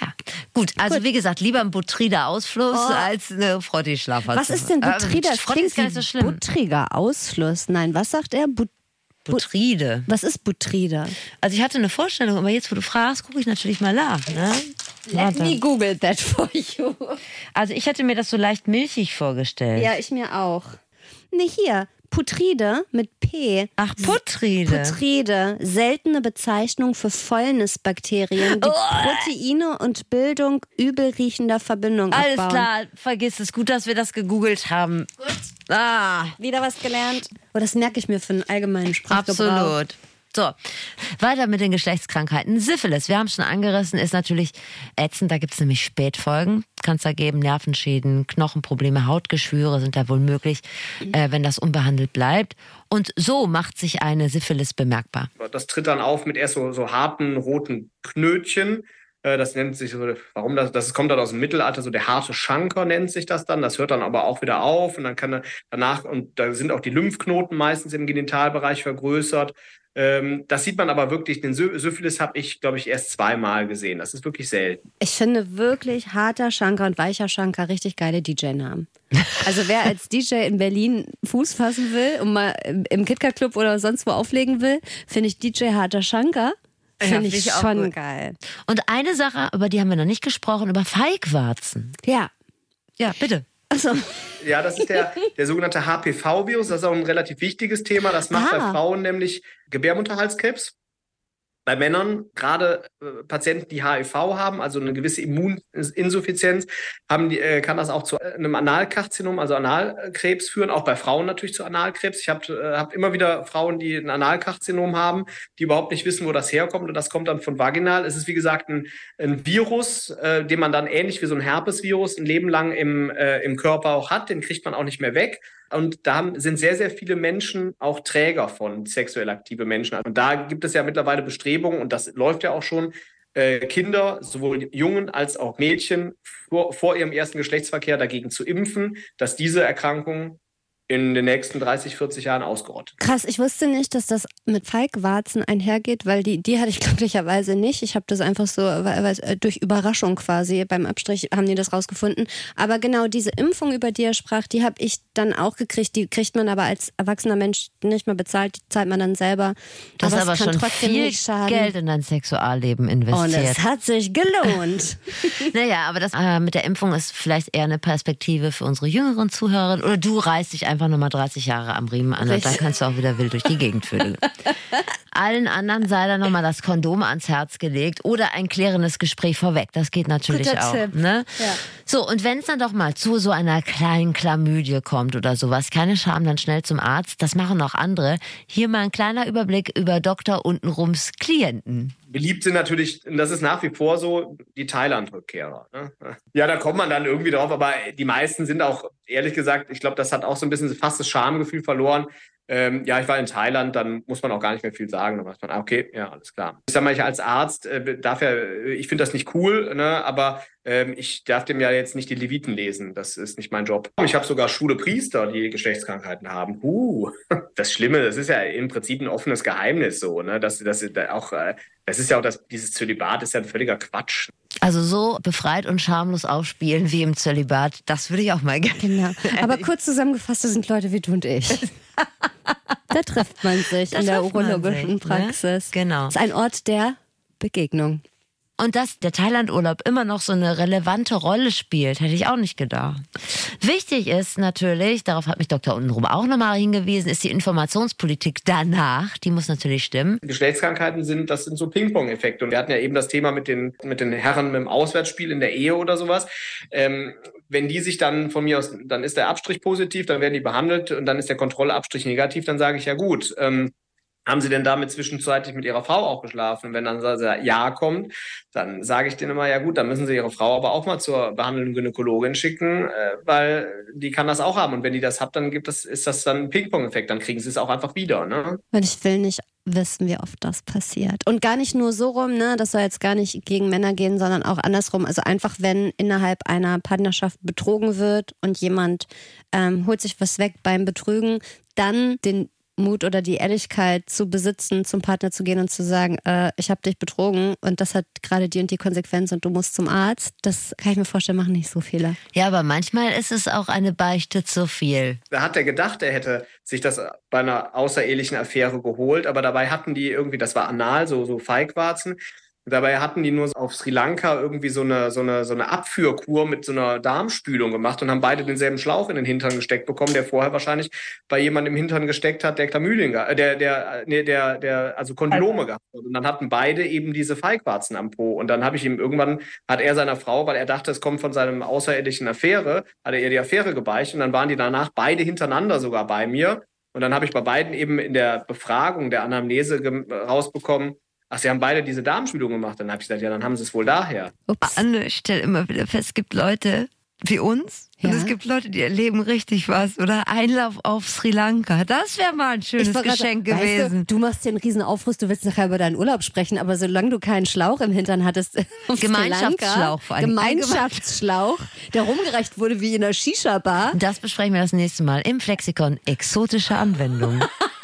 ja, gut. Also wie gesagt, lieber ein butrider Ausfluss als eine Frotti Schlafanzug. Was ist denn Butrider? Das Frotti klingt ist gar nicht so schlimm. Buttriger Ausfluss. Nein, was sagt er? But Butride. was ist Butrider? Also ich hatte eine Vorstellung, aber jetzt, wo du fragst, gucke ich natürlich mal nach. Ne? Let me google that for you. Also ich hätte mir das so leicht milchig vorgestellt. Ja, ich mir auch. Ne, hier. Putride mit P. Ach, Putride. Putride, seltene Bezeichnung für Fäulnisbakterien, die Proteine und Bildung übelriechender Verbindungen Alles abbauen. klar, vergiss es. Gut, dass wir das gegoogelt haben. Gut. Ah, Wieder was gelernt. Oh, das merke ich mir für einen allgemeinen Sprachgebrauch. absolut. So, weiter mit den Geschlechtskrankheiten. Syphilis, wir haben es schon angerissen, ist natürlich ätzend. Da gibt es nämlich Spätfolgen. Kann es da geben, Nervenschäden, Knochenprobleme, Hautgeschwüre sind da wohl möglich, äh, wenn das unbehandelt bleibt. Und so macht sich eine Syphilis bemerkbar. Das tritt dann auf mit erst so, so harten roten Knötchen. Äh, Das nennt sich so, warum das, das kommt dann aus dem Mittelalter, so der harte Schanker nennt sich das dann. Das hört dann aber auch wieder auf und dann kann er danach, und da sind auch die Lymphknoten meistens im Genitalbereich vergrößert. Ähm, Das sieht man aber wirklich, den Sy- Syphilis habe ich, glaube ich, erst zweimal gesehen. Das ist wirklich selten. Ich finde wirklich harter Schanker und weicher Schanker richtig geile DJ-Namen. Also wer als DJ in Berlin Fuß fassen will und mal im- im KitKat Club oder sonst wo auflegen will, finde ich DJ harter Schanker. Ja, Finde find ich ich auch schon geil. Und eine Sache, über die haben wir noch nicht gesprochen, über Feigwarzen. Ja. Ja, bitte. Achso. Ja, das ist der, der sogenannte HPV-Virus. Das ist auch ein relativ wichtiges Thema. Das macht Ah. bei Frauen nämlich Gebärmutterhalskrebs. Bei Männern, gerade äh, Patienten, die HIV haben, also eine gewisse Immuninsuffizienz, haben die, äh, kann das auch zu einem Analkarzinom, also Analkrebs führen, auch bei Frauen natürlich zu Analkrebs. Ich habe äh, hab immer wieder Frauen, die ein Analkarzinom haben, die überhaupt nicht wissen, wo das herkommt und das kommt dann von vaginal. Es ist wie gesagt ein, ein Virus, äh, den man dann ähnlich wie so ein Herpesvirus ein Leben lang im, äh, im Körper auch hat, den kriegt man auch nicht mehr weg. Und da sind sehr, sehr viele Menschen auch Träger von sexuell aktive Menschen. Und da gibt es ja mittlerweile Bestrebungen, und das läuft ja auch schon, äh, Kinder, sowohl Jungen als auch Mädchen, vor, vor ihrem ersten Geschlechtsverkehr dagegen zu impfen, dass diese Erkrankung in den nächsten 30, 40 Jahren ausgerottet. Krass, ich wusste nicht, dass das mit Feigwarzen einhergeht, weil die, die hatte ich glücklicherweise nicht. Ich habe das einfach so weil- weil- äh, durch Überraschung quasi beim Abstrich haben die das rausgefunden. Aber genau diese Impfung, über die er sprach, die habe ich dann auch gekriegt. Die kriegt man aber als erwachsener Mensch nicht mehr bezahlt, die zahlt man dann selber. Es aber kann schon trotzdem viel nicht schaden. Geld in dein Sexualleben Und investiert. es hat sich gelohnt. Naja, aber das äh, mit der Impfung ist vielleicht eher eine Perspektive für unsere jüngeren Zuhörerinnen. Oder du reißt dich einfach nochmal 30 Jahre am Riemen an und dann kannst du auch wieder wild durch die Gegend vögeln. Allen anderen sei dann nochmal das Kondom ans Herz gelegt oder ein klärendes Gespräch vorweg. Das geht natürlich Guter auch. Ne? Ja. So, und wenn es dann doch mal zu so einer kleinen Chlamydie kommt oder sowas, keine Scham, dann schnell zum Arzt. Das machen auch andere. Hier mal ein kleiner Überblick über Dr. Untenrums Klienten. Beliebt sind natürlich, und das ist nach wie vor so, die Thailand-Rückkehrer. Ne? Ja, da kommt man dann irgendwie drauf, aber die meisten sind auch, ehrlich gesagt, ich glaube, das hat auch so ein bisschen fast das Schamgefühl verloren. Ähm, ja, ich war in Thailand, dann muss man auch gar nicht mehr viel sagen. Dann weiß man, ah, okay, ja, alles klar. Ich sag mal, ich als Arzt äh, darf ja, ich finde das nicht cool, ne, aber ähm, ich darf dem ja jetzt nicht die Leviten lesen. Das ist nicht mein Job. Ich habe sogar schwule Priester, die Geschlechtskrankheiten haben. Uh, das Schlimme, das ist ja im Prinzip ein offenes Geheimnis so, ne? Das, das auch, äh, das ist ja auch das, dieses Zölibat ist ja ein völliger Quatsch. Also so befreit und schamlos aufspielen wie im Zölibat, das würde ich auch mal gerne. Genau. Aber kurz zusammengefasst, das sind Leute wie du und ich. Da trifft man sich Da in der urologischen sich, ne? Praxis. Genau. Das ist ein Ort der Begegnung. Und dass der Thailandurlaub immer noch so eine relevante Rolle spielt, hätte ich auch nicht gedacht. Wichtig ist natürlich, darauf hat mich Dr. Untenrum auch nochmal hingewiesen, ist die Informationspolitik danach. Die muss natürlich stimmen. Geschlechtskrankheiten sind, das sind so Ping-Pong-Effekte. Und wir hatten ja eben das Thema mit den, mit den Herren mit dem Auswärtsspiel in der Ehe oder sowas. Ähm, wenn die sich dann von mir aus, dann ist der Abstrich positiv, dann werden die behandelt und dann ist der Kontrollabstrich negativ, dann sage ich ja gut. Ähm, haben Sie denn damit zwischenzeitlich mit Ihrer Frau auch geschlafen? Und wenn dann das Ja kommt, dann sage ich denen immer, ja gut, dann müssen Sie Ihre Frau aber auch mal zur behandelnden Gynäkologin schicken, äh, weil die kann das auch haben. Und wenn die das hat, dann gibt das, ist das dann ein Ping-Pong-Effekt, dann kriegen sie es auch einfach wieder. Ne? Und ich will nicht wissen, wie oft das passiert. Und gar nicht nur so rum, ne? Das soll jetzt gar nicht gegen Männer gehen, sondern auch andersrum. Also einfach, wenn innerhalb einer Partnerschaft betrogen wird und jemand ähm, holt sich was weg beim Betrügen, dann den Mut oder die Ehrlichkeit zu besitzen, zum Partner zu gehen und zu sagen, äh, ich habe dich betrogen und das hat gerade die und die Konsequenz und du musst zum Arzt. Das kann ich mir vorstellen, machen nicht so viele. Ja, aber manchmal ist es auch eine Beichte zu viel. Da hat er gedacht, er hätte sich das bei einer außerehelichen Affäre geholt, aber dabei hatten die irgendwie, das war anal, so, so Feigwarzen. Dabei hatten die nur auf Sri Lanka irgendwie so eine, so, eine, so eine Abführkur mit so einer Darmspülung gemacht und haben beide denselben Schlauch in den Hintern gesteckt bekommen, der vorher wahrscheinlich bei jemandem im Hintern gesteckt hat, der Chlamydien, äh, der, der, nee, der, der, also Kondylome gehabt hat. Und dann hatten beide eben diese Feigwarzen am Po. Und dann habe ich ihm irgendwann, hat er seiner Frau, weil er dachte, es kommt von seinem außerirdischen Affäre, hat er ihr die Affäre gebeicht und dann waren die danach beide hintereinander sogar bei mir. Und dann habe ich bei beiden eben in der Befragung der Anamnese rausbekommen, Ach, sie haben beide diese Darmspülung gemacht. Dann habe ich gesagt, ja, dann haben sie es wohl daher. Ups. Anne, ich stelle immer wieder fest, es gibt Leute wie uns ja. und es gibt Leute, die erleben richtig was. Oder Einlauf auf Sri Lanka. Das wäre mal ein schönes Geschenk grad, gewesen. Weißt du, du, machst dir einen riesen Aufruf, du willst nachher über deinen Urlaub sprechen, aber solange du keinen Schlauch im Hintern hattest, Gemeinschaftsschlauch vor allem. Gemeinschaftsschlauch, der rumgereicht wurde wie in einer Shisha-Bar. Das besprechen wir das nächste Mal im Flexikon exotische Anwendungen.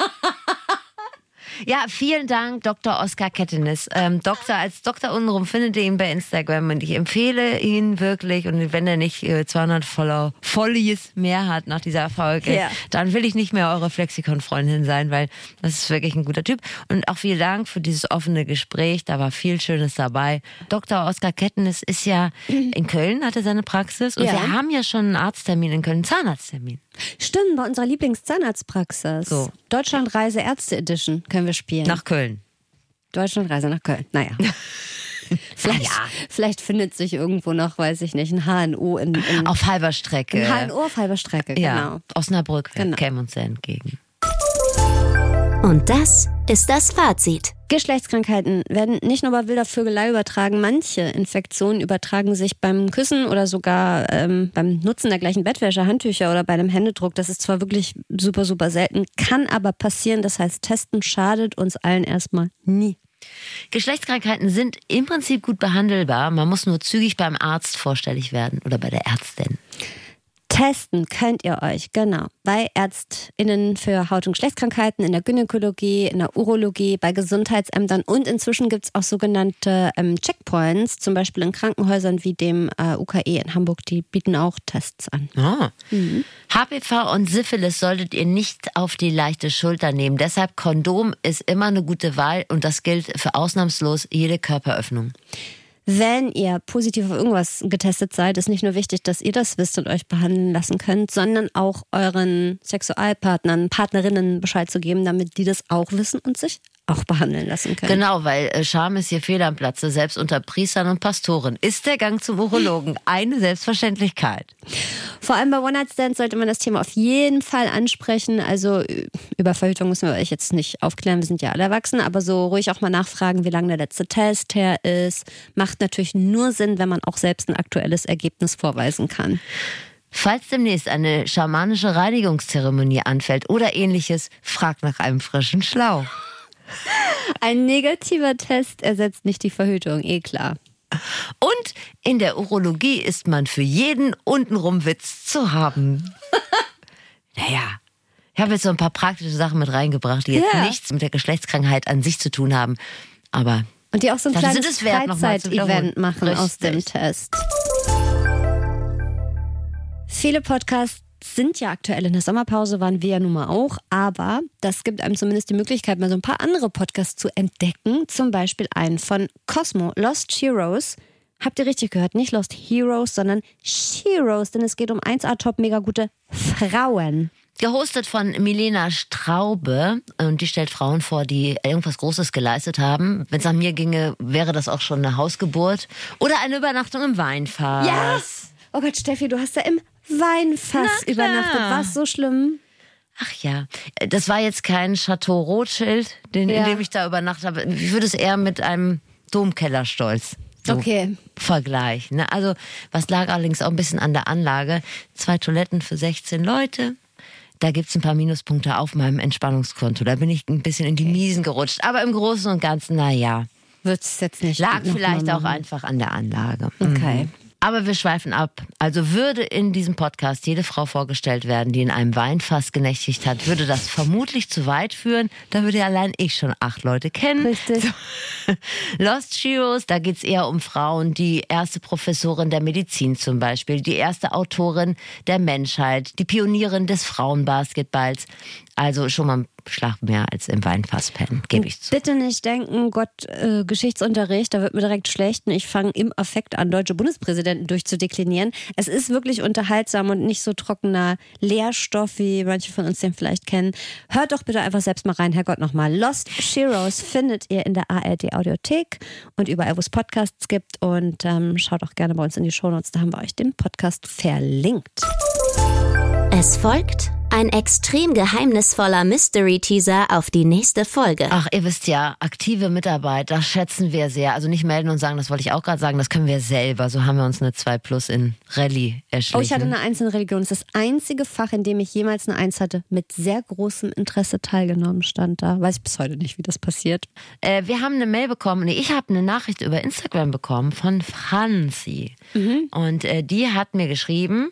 Ja, vielen Dank, Dr. Oskar Kettenis. Ähm, Doktor als Dr. Unrum findet ihr ihn bei Instagram und ich empfehle ihn wirklich. Und wenn er nicht äh, 200 Follow Follies mehr hat nach dieser Folge, ja. dann will ich nicht mehr eure Flexikon-Freundin sein, weil das ist wirklich ein guter Typ. Und auch vielen Dank für dieses offene Gespräch. Da war viel Schönes dabei. Dr. Oskar Kettenis ist ja in Köln, hatte seine Praxis und ja. wir haben ja schon einen Arzttermin in Köln, einen Zahnarzttermin. Stimmt, bei unserer Lieblingszahnarztpraxis. So. Deutschlandreise Ärzte Edition können wir spielen. Nach Köln. Deutschlandreise nach Köln. Naja. Vielleicht, ja. vielleicht findet sich irgendwo noch, weiß ich nicht, ein HNO in, in auf halber Strecke. Ein HNO auf halber Strecke, ja. genau. Osnabrück genau. käme uns sehr entgegen. Und das ist das Fazit. Geschlechtskrankheiten werden nicht nur bei wilder Vögelei übertragen, manche Infektionen übertragen sich beim Küssen oder sogar ähm, beim Nutzen der gleichen Bettwäsche, Handtücher oder bei einem Händedruck. Das ist zwar wirklich super, super selten, kann aber passieren. Das heißt, testen schadet uns allen erstmal nie. Geschlechtskrankheiten sind im Prinzip gut behandelbar. Man muss nur zügig beim Arzt vorstellig werden oder bei der Ärztin. Testen könnt ihr euch, genau, bei ÄrztInnen für Haut- und Geschlechtskrankheiten, in der Gynäkologie, in der Urologie, bei Gesundheitsämtern und inzwischen gibt es auch sogenannte ähm, Checkpoints, zum Beispiel in Krankenhäusern wie dem äh, UKE in Hamburg, die bieten auch Tests an. Oh. Mhm. HPV und Syphilis solltet ihr nicht auf die leichte Schulter nehmen. Deshalb Kondom ist immer eine gute Wahl und das gilt für ausnahmslos jede Körperöffnung. Wenn ihr positiv auf irgendwas getestet seid, ist nicht nur wichtig, dass ihr das wisst und euch behandeln lassen könnt, sondern auch euren Sexualpartnern, Partnerinnen Bescheid zu geben, damit die das auch wissen und sich auch behandeln lassen können. Genau, weil äh, Scham ist hier fehl am Platze, selbst unter Priestern und Pastoren. Ist der Gang zum Urologen eine Selbstverständlichkeit? Vor allem bei One-Night-Stands sollte man das Thema auf jeden Fall ansprechen. Also über Verhütung müssen wir euch jetzt nicht aufklären, wir sind ja alle erwachsen, aber so ruhig auch mal nachfragen, wie lange der letzte Test her ist. Macht natürlich nur Sinn, wenn man auch selbst ein aktuelles Ergebnis vorweisen kann. Falls demnächst eine schamanische Reinigungszeremonie anfällt oder ähnliches, fragt nach einem frischen Schlauch. Ein negativer Test ersetzt nicht die Verhütung, eh klar. Und in der Urologie ist man für jeden untenrum Witz zu haben. naja, ich habe jetzt so ein paar praktische Sachen mit reingebracht, die jetzt ja. nichts mit der Geschlechtskrankheit an sich zu tun haben. Aber und die auch so ein kleines Freizeit-Event machen Richtig. aus dem Test. Viele Podcasts sind ja aktuell in der Sommerpause, waren wir ja nun mal auch, aber das gibt einem zumindest die Möglichkeit, mal so ein paar andere Podcasts zu entdecken. Zum Beispiel einen von Cosmo, Lost Heroes. Habt ihr richtig gehört? Nicht Lost Heroes, sondern Heroes, denn es geht um 1A-Top mega gute Frauen. Gehostet von Milena Straube und die stellt Frauen vor, die irgendwas Großes geleistet haben. Wenn es nach mir ginge, wäre das auch schon eine Hausgeburt oder eine Übernachtung im Weinfass. Yes! Oh Gott, Steffi, du hast da im Weinfass übernachtet. War es so schlimm? Ach ja, Äh, das war jetzt kein Chateau Rothschild, den, Ja. in dem ich da übernachtet habe. Ich würde es eher mit einem Domkellerstolz so Okay. vergleichen. Ne? Also, was lag allerdings auch ein bisschen an der Anlage. Zwei Toiletten für 16 Leute. Da gibt's ein paar Minuspunkte auf meinem Entspannungskonto. Da bin ich ein bisschen in die Miesen gerutscht. Aber im Großen und Ganzen, na ja, Wird es jetzt nicht. lag vielleicht auch einfach an der Anlage. Okay. Aber wir schweifen ab. Also würde in diesem Podcast jede Frau vorgestellt werden, die in einem Weinfass genächtigt hat, würde das vermutlich zu weit führen. Da würde ja allein ich schon acht Leute kennen. Richtig. Lost Heroes, da geht's eher um Frauen, die erste Professorin der Medizin zum Beispiel, die erste Autorin der Menschheit, die Pionierin des Frauenbasketballs. Also schon mal ein Schlag mehr als im Weinfass pennen, gebe ich zu. Bitte nicht denken, Gott, äh, Geschichtsunterricht, da wird mir direkt schlecht und ich fange im Affekt an, deutsche Bundespräsidenten durchzudeklinieren. Es ist wirklich unterhaltsam und nicht so trockener Lehrstoff, wie manche von uns den vielleicht kennen. Hört doch bitte einfach selbst mal rein, Herrgott nochmal. Lost Heroes findet ihr in der ARD Audiothek und überall, wo es Podcasts gibt. Und ähm, schaut auch gerne bei uns in die Shownotes, da haben wir euch den Podcast verlinkt. Es folgt ein extrem geheimnisvoller Mystery-Teaser auf die nächste Folge. Ach, ihr wisst ja, aktive Mitarbeit, das schätzen wir sehr. Also nicht melden und sagen, das wollte ich auch gerade sagen, das können wir selber. So haben wir uns eine 2 Plus in Rallye erschlichen. Oh, ich hatte eine Eins in Religion. Das ist das einzige Fach, in dem ich jemals eine Eins hatte, mit sehr großem Interesse teilgenommen, stand da. Weiß ich bis heute nicht, wie das passiert. Äh, wir haben eine Mail bekommen, nee, ich habe eine Nachricht über Instagram bekommen von Franzi. Und äh, die hat mir geschrieben,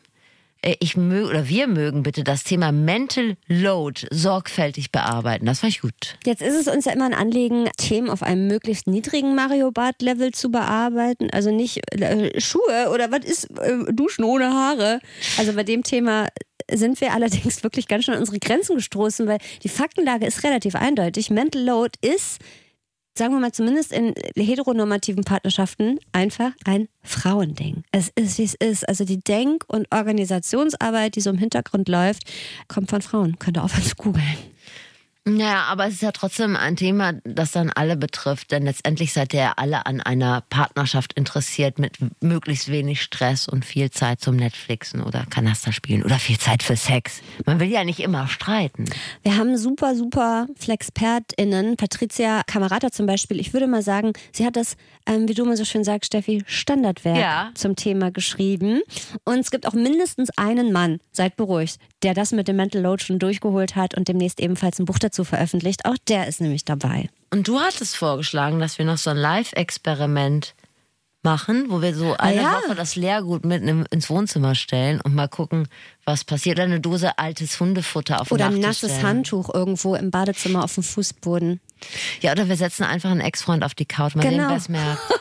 ich möge oder wir mögen bitte das Thema Mental Load sorgfältig bearbeiten. Das fand ich gut. Jetzt ist es uns ja immer ein Anliegen, Themen auf einem möglichst niedrigen Mario Bart Level zu bearbeiten. Also nicht äh, Schuhe oder was ist äh, Duschen ohne Haare. Also bei dem Thema sind wir allerdings wirklich ganz schön an unsere Grenzen gestoßen, weil die Faktenlage ist relativ eindeutig. Mental Load ist sagen wir mal zumindest in heteronormativen Partnerschaften einfach ein Frauending. Es ist, wie es ist. Also die Denk- und Organisationsarbeit, die so im Hintergrund läuft, kommt von Frauen. Könnt ihr aufhören zu googeln. Naja, aber es ist ja trotzdem ein Thema, das dann alle betrifft, denn letztendlich seid ihr ja alle an einer Partnerschaft interessiert mit möglichst wenig Stress und viel Zeit zum Netflixen oder Kanaster spielen oder viel Zeit für Sex. Man will ja nicht immer streiten. Wir haben super, super FlexpertInnen. Patricia Kamerata zum Beispiel. Ich würde mal sagen, sie hat das, ähm, wie du mal so schön sagst, Steffi, Standardwerk Ja. zum Thema geschrieben. Und es gibt auch mindestens einen Mann, seid beruhigt, der das mit dem Mental Load schon durchgeholt hat und demnächst ebenfalls ein Buch dazu veröffentlicht. Auch der ist nämlich dabei. Und du hattest vorgeschlagen, dass wir noch so ein Live-Experiment machen, wo wir so eine ja. Woche das Leergut mitten ins Wohnzimmer stellen und mal gucken, was passiert. Oder eine Dose altes Hundefutter auf den Oder ein nasses stellen. Handtuch irgendwo im Badezimmer auf dem Fußboden. Ja, oder wir setzen einfach einen Ex-Freund auf die Couch, mal Genau. sehen, es merkt.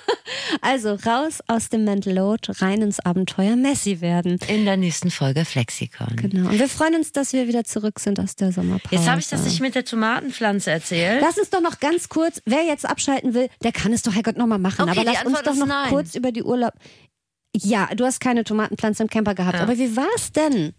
Also raus aus dem Mental Load, rein ins Abenteuer Messi werden. In der nächsten Folge Flexikon. Genau. Und wir freuen uns, dass wir wieder zurück sind aus der Sommerpause. Jetzt habe ich das nicht mit der Tomatenpflanze erzählt. Lass uns doch noch ganz kurz, wer jetzt abschalten will, der kann es doch Herrgott nochmal machen. Okay, Aber die lass uns doch noch nein. kurz über die Urlaub. Ja, du hast keine Tomatenpflanze im Camper gehabt. Aber wie war's denn?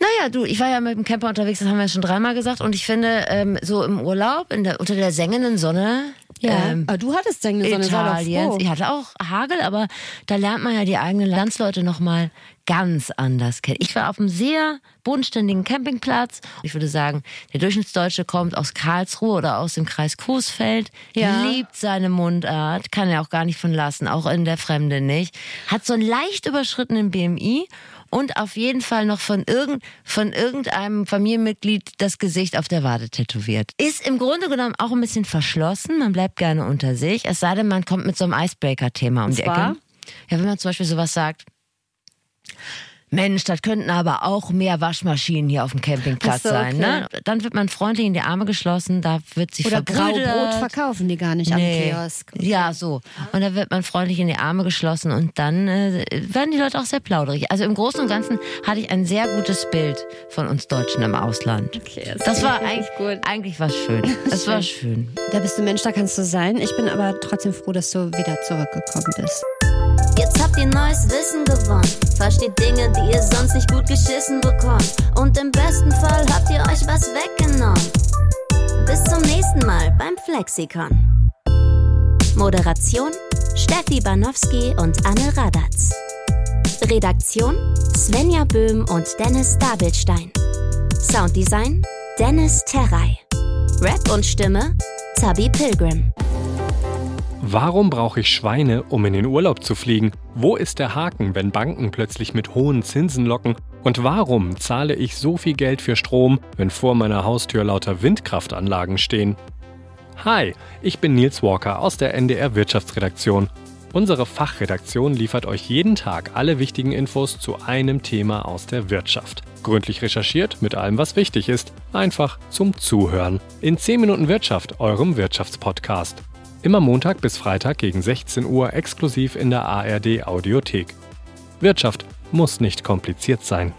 Naja, du, ich war ja mit dem Camper unterwegs, das haben wir ja schon dreimal gesagt. Und ich finde, ähm, so im Urlaub, der, unter der sengenden Sonne, ähm, aber du hattest ja eine Sonne, Italiens. Ich hatte auch Hagel, aber da lernt man ja die eigenen Landsleute nochmal ganz anders kennen. Ich war auf einem sehr bodenständigen Campingplatz. Ich würde sagen, der Durchschnittsdeutsche kommt aus Karlsruhe oder aus dem Kreis Coesfeld, Ja. liebt seine Mundart, kann er auch gar nicht von lassen, auch in der Fremde nicht. Hat so einen leicht überschrittenen BMI und auf jeden Fall noch von, irgend, von irgendeinem Familienmitglied das Gesicht auf der Wade tätowiert. Ist im Grunde genommen auch ein bisschen verschlossen, man bleibt gerne unter sich, es sei denn, man kommt mit so einem Icebreaker-Thema um die? Ecke. Ja, wenn man zum Beispiel sowas sagt, Mensch, das könnten aber auch mehr Waschmaschinen hier auf dem Campingplatz so, sein. okay. Ne? Dann wird man freundlich in die Arme geschlossen, da wird sich Oder verbrüdert. Graubrot verkaufen die gar nicht Nee. am Kiosk. Ja, so. Und da wird man freundlich in die Arme geschlossen und dann äh, werden die Leute auch sehr plauderig. Also im Großen und Ganzen hatte ich ein sehr gutes Bild von uns Deutschen im Ausland. Okay, Das war richtig eigentlich, gut. eigentlich was schön. Das war schön. Da bist du Mensch, da kannst du sein. Ich bin aber trotzdem froh, dass du wieder zurückgekommen bist. Jetzt habt ihr neues Wissen gewonnen. Versteht Dinge, die ihr sonst nicht gut geschissen bekommt. Und im besten Fall habt ihr euch was weggenommen. Bis zum nächsten Mal beim Flexikon. Moderation Steffi Banowski und Anne Radatz. Redaktion Svenja Böhm und Dennis Dabelstein. Sounddesign Dennis Terrei. Rap und Stimme Zabi Pilgrim. Warum brauche ich Schweine, um in den Urlaub zu fliegen? Wo ist der Haken, wenn Banken plötzlich mit hohen Zinsen locken? Und warum zahle ich so viel Geld für Strom, wenn vor meiner Haustür lauter Windkraftanlagen stehen? Hi, ich bin Nils Walker aus der NDR Wirtschaftsredaktion. Unsere Fachredaktion liefert euch jeden Tag alle wichtigen Infos zu einem Thema aus der Wirtschaft. Gründlich recherchiert mit allem, was wichtig ist. Einfach zum Zuhören. In 10 Minuten Wirtschaft, eurem Wirtschaftspodcast. Immer Montag bis Freitag gegen 16 Uhr exklusiv in der ARD Audiothek. Wirtschaft muss nicht kompliziert sein.